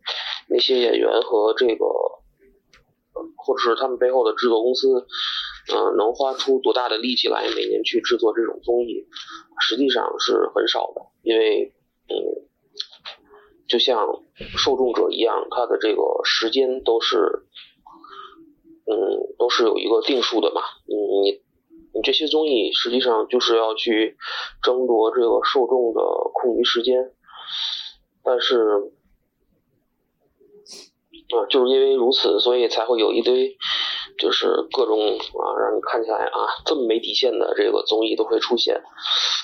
那些演员和这个，或者是他们背后的制作公司。嗯，能花出多大的力气来每年去制作这种综艺，实际上是很少的。因为嗯，就像受众者一样，他的这个时间都是，嗯，都是有一个定数的嘛。你你这些综艺实际上就是要去争夺这个受众的空余时间，但是。啊，就是因为如此，所以才会有一堆，就是各种啊，让你看起来啊这么没底线的这个综艺都会出现，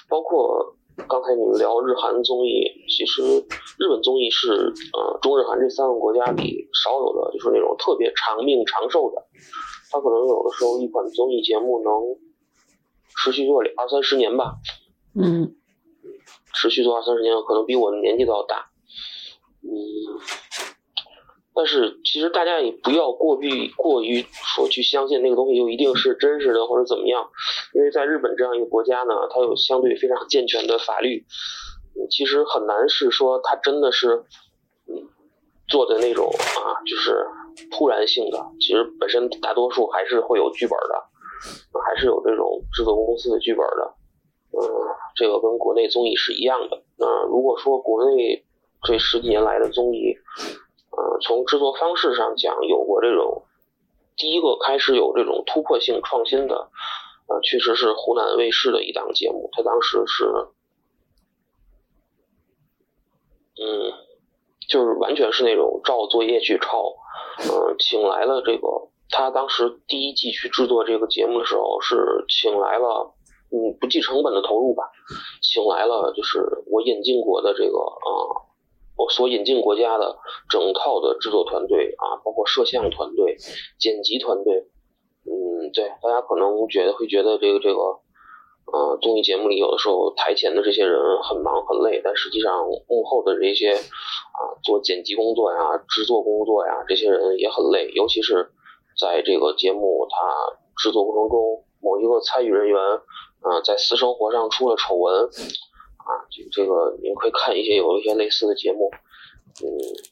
包括刚才你们聊日韩综艺，其实日本综艺是呃中日韩这三个国家里少有的，就是那种特别长命长寿的，它可能有的时候一款综艺节目能持续做二三十年吧，嗯，持续做二三十年，可能比我的年纪都要大，嗯。但是其实大家也不要过于过于说去相信那个东西就一定是真实的或者怎么样，因为在日本这样一个国家呢，它有相对非常健全的法律，其实很难是说它真的是嗯做的那种啊，就是突然性的。其实本身大多数还是会有剧本的，还是有这种制作公司的剧本的。嗯，这个跟国内综艺是一样的。那如果说国内这十几年来的综艺，嗯，从制作方式上讲，有过这种第一个开始有这种突破性创新的，呃，确实是湖南卫视的一档节目。他当时是，嗯，就是完全是那种照作业去抄，嗯，请来了这个他当时第一季去制作这个节目的时候，是请来了，嗯，不计成本的投入吧，请来了就是我引进过的这个啊。我所引进国家的整套的制作团队啊，包括摄像团队、剪辑团队，嗯，对，大家可能觉得会觉得这个这个，呃，综艺节目里有的时候台前的这些人很忙很累，但实际上幕后的这些啊，做剪辑工作呀、制作工作呀，这些人也很累，尤其是在这个节目它制作过程中，某一个参与人员啊，在私生活上出了丑闻。啊，这这个您可以看一些有一些类似的节目，嗯，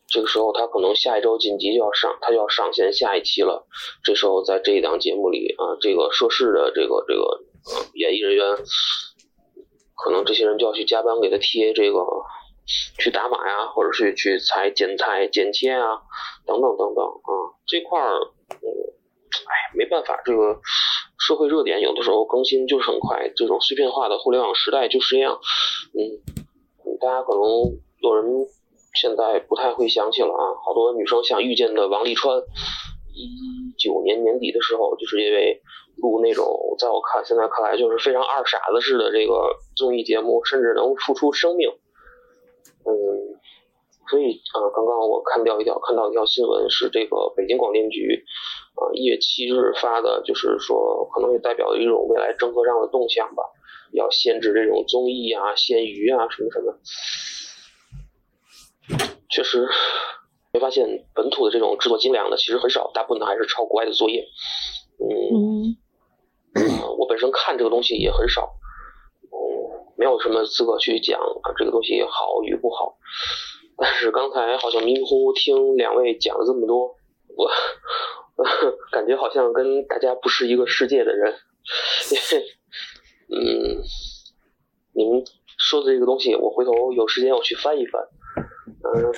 这个时候他可能下一周紧急就要上，他就要上线下一期了。这时候在这一档节目里啊，这个涉事的这个这个演艺人员，可能这些人就要去加班给他贴这个，去打码呀，或者是去裁剪裁剪切啊，等等等等啊，这块儿，嗯，哎，没办法，这个。社会热点有的时候更新就是很快，这种碎片化的互联网时代就是这样。嗯，大家可能有人现在不太会想起了啊，好多女生想遇见的王沥川，一九年年底的时候，就是因为录那种在我看现在看来就是非常二傻子式的这个综艺节目，甚至能付出生命。嗯，所以啊，刚刚我看到一条看到一条新闻是这个北京广电局。啊，一月七日发的，就是说可能也代表一种未来政策上的动向吧，要限制这种综艺啊、限娱啊什么什么。确实，会发现本土的这种制作精良的其实很少，大部分还是抄国外的作业。嗯，我本身看这个东西也很少，嗯，没有什么资格去讲啊这个东西好与不好。但是刚才好像迷迷糊糊听两位讲了这么多，我。感觉好像跟大家不是一个世界的人，嗯，你们说的这个东西，我回头有时间我去翻一翻。嗯，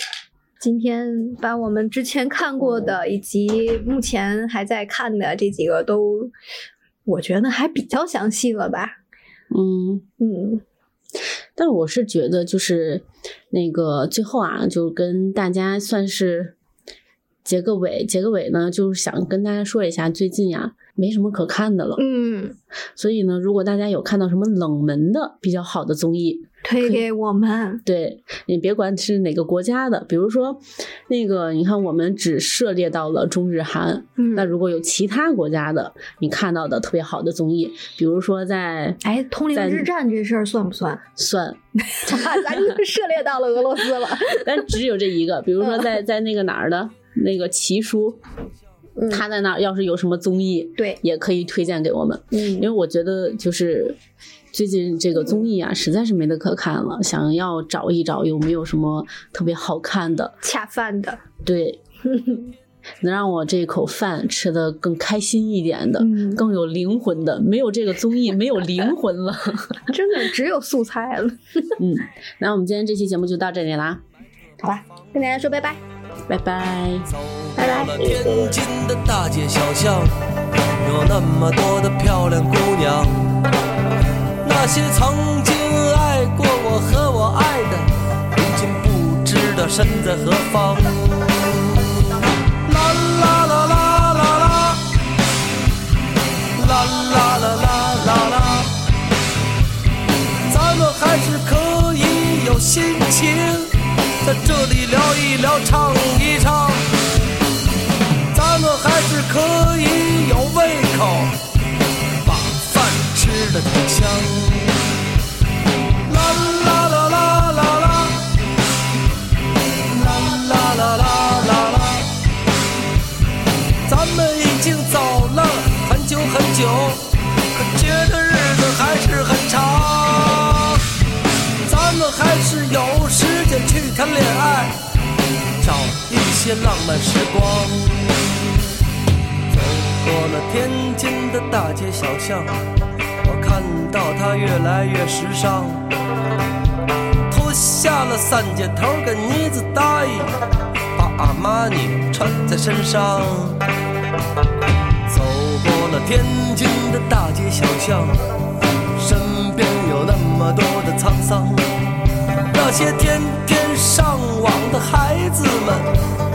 今天把我们之前看过的以及目前还在看的这几个都，我觉得还比较详细了吧？嗯嗯，但我是觉得就是那个最后啊，就跟大家算是。结个尾，结个尾呢，就是想跟大家说一下，最近呀，没什么可看的了。嗯，所以呢，如果大家有看到什么冷门的比较好的综艺，推给我们。对你别管是哪个国家的，比如说那个，你看我们只涉猎到了中日韩。嗯，那如果有其他国家的，你看到的特别好的综艺，比如说在哎，通灵之战这事儿算不算？算，咱就涉猎到了俄罗斯了。但只有这一个，比如说在在那个哪儿的。那个奇叔，他在那要是有什么综艺，对，也可以推荐给我们。嗯，因为我觉得就是最近这个综艺啊，实在是没得可看了，想要找一找有没有什么特别好看的、恰饭的。对，能让我这口饭吃的更开心一点的，嗯更有灵魂的。没有这个综艺，没有灵魂了。真的只有素菜了。嗯，那我们今天这期节目就到这里啦，好吧，跟大家说拜拜。拜拜。走过了天津的大街小巷，有那么多的漂亮姑娘，那些曾经爱过我和我爱的，如今不知道身在何方。啦啦啦啦啦啦，啦啦啦啦啦啦，咱们还是可以有心情。在这里聊一聊，唱一唱，咱们还是可以有胃口，把饭吃的挺香。谈恋爱，找一些浪漫时光。走过了天津的大街小巷，我看到它越来越时尚。脱下了三件头跟呢子大衣，把阿玛尼穿在身上。走过了天津的大街小巷，身边有那么多的沧桑。那些天天上网的孩子们，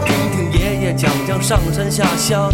听听爷爷讲讲上山下乡。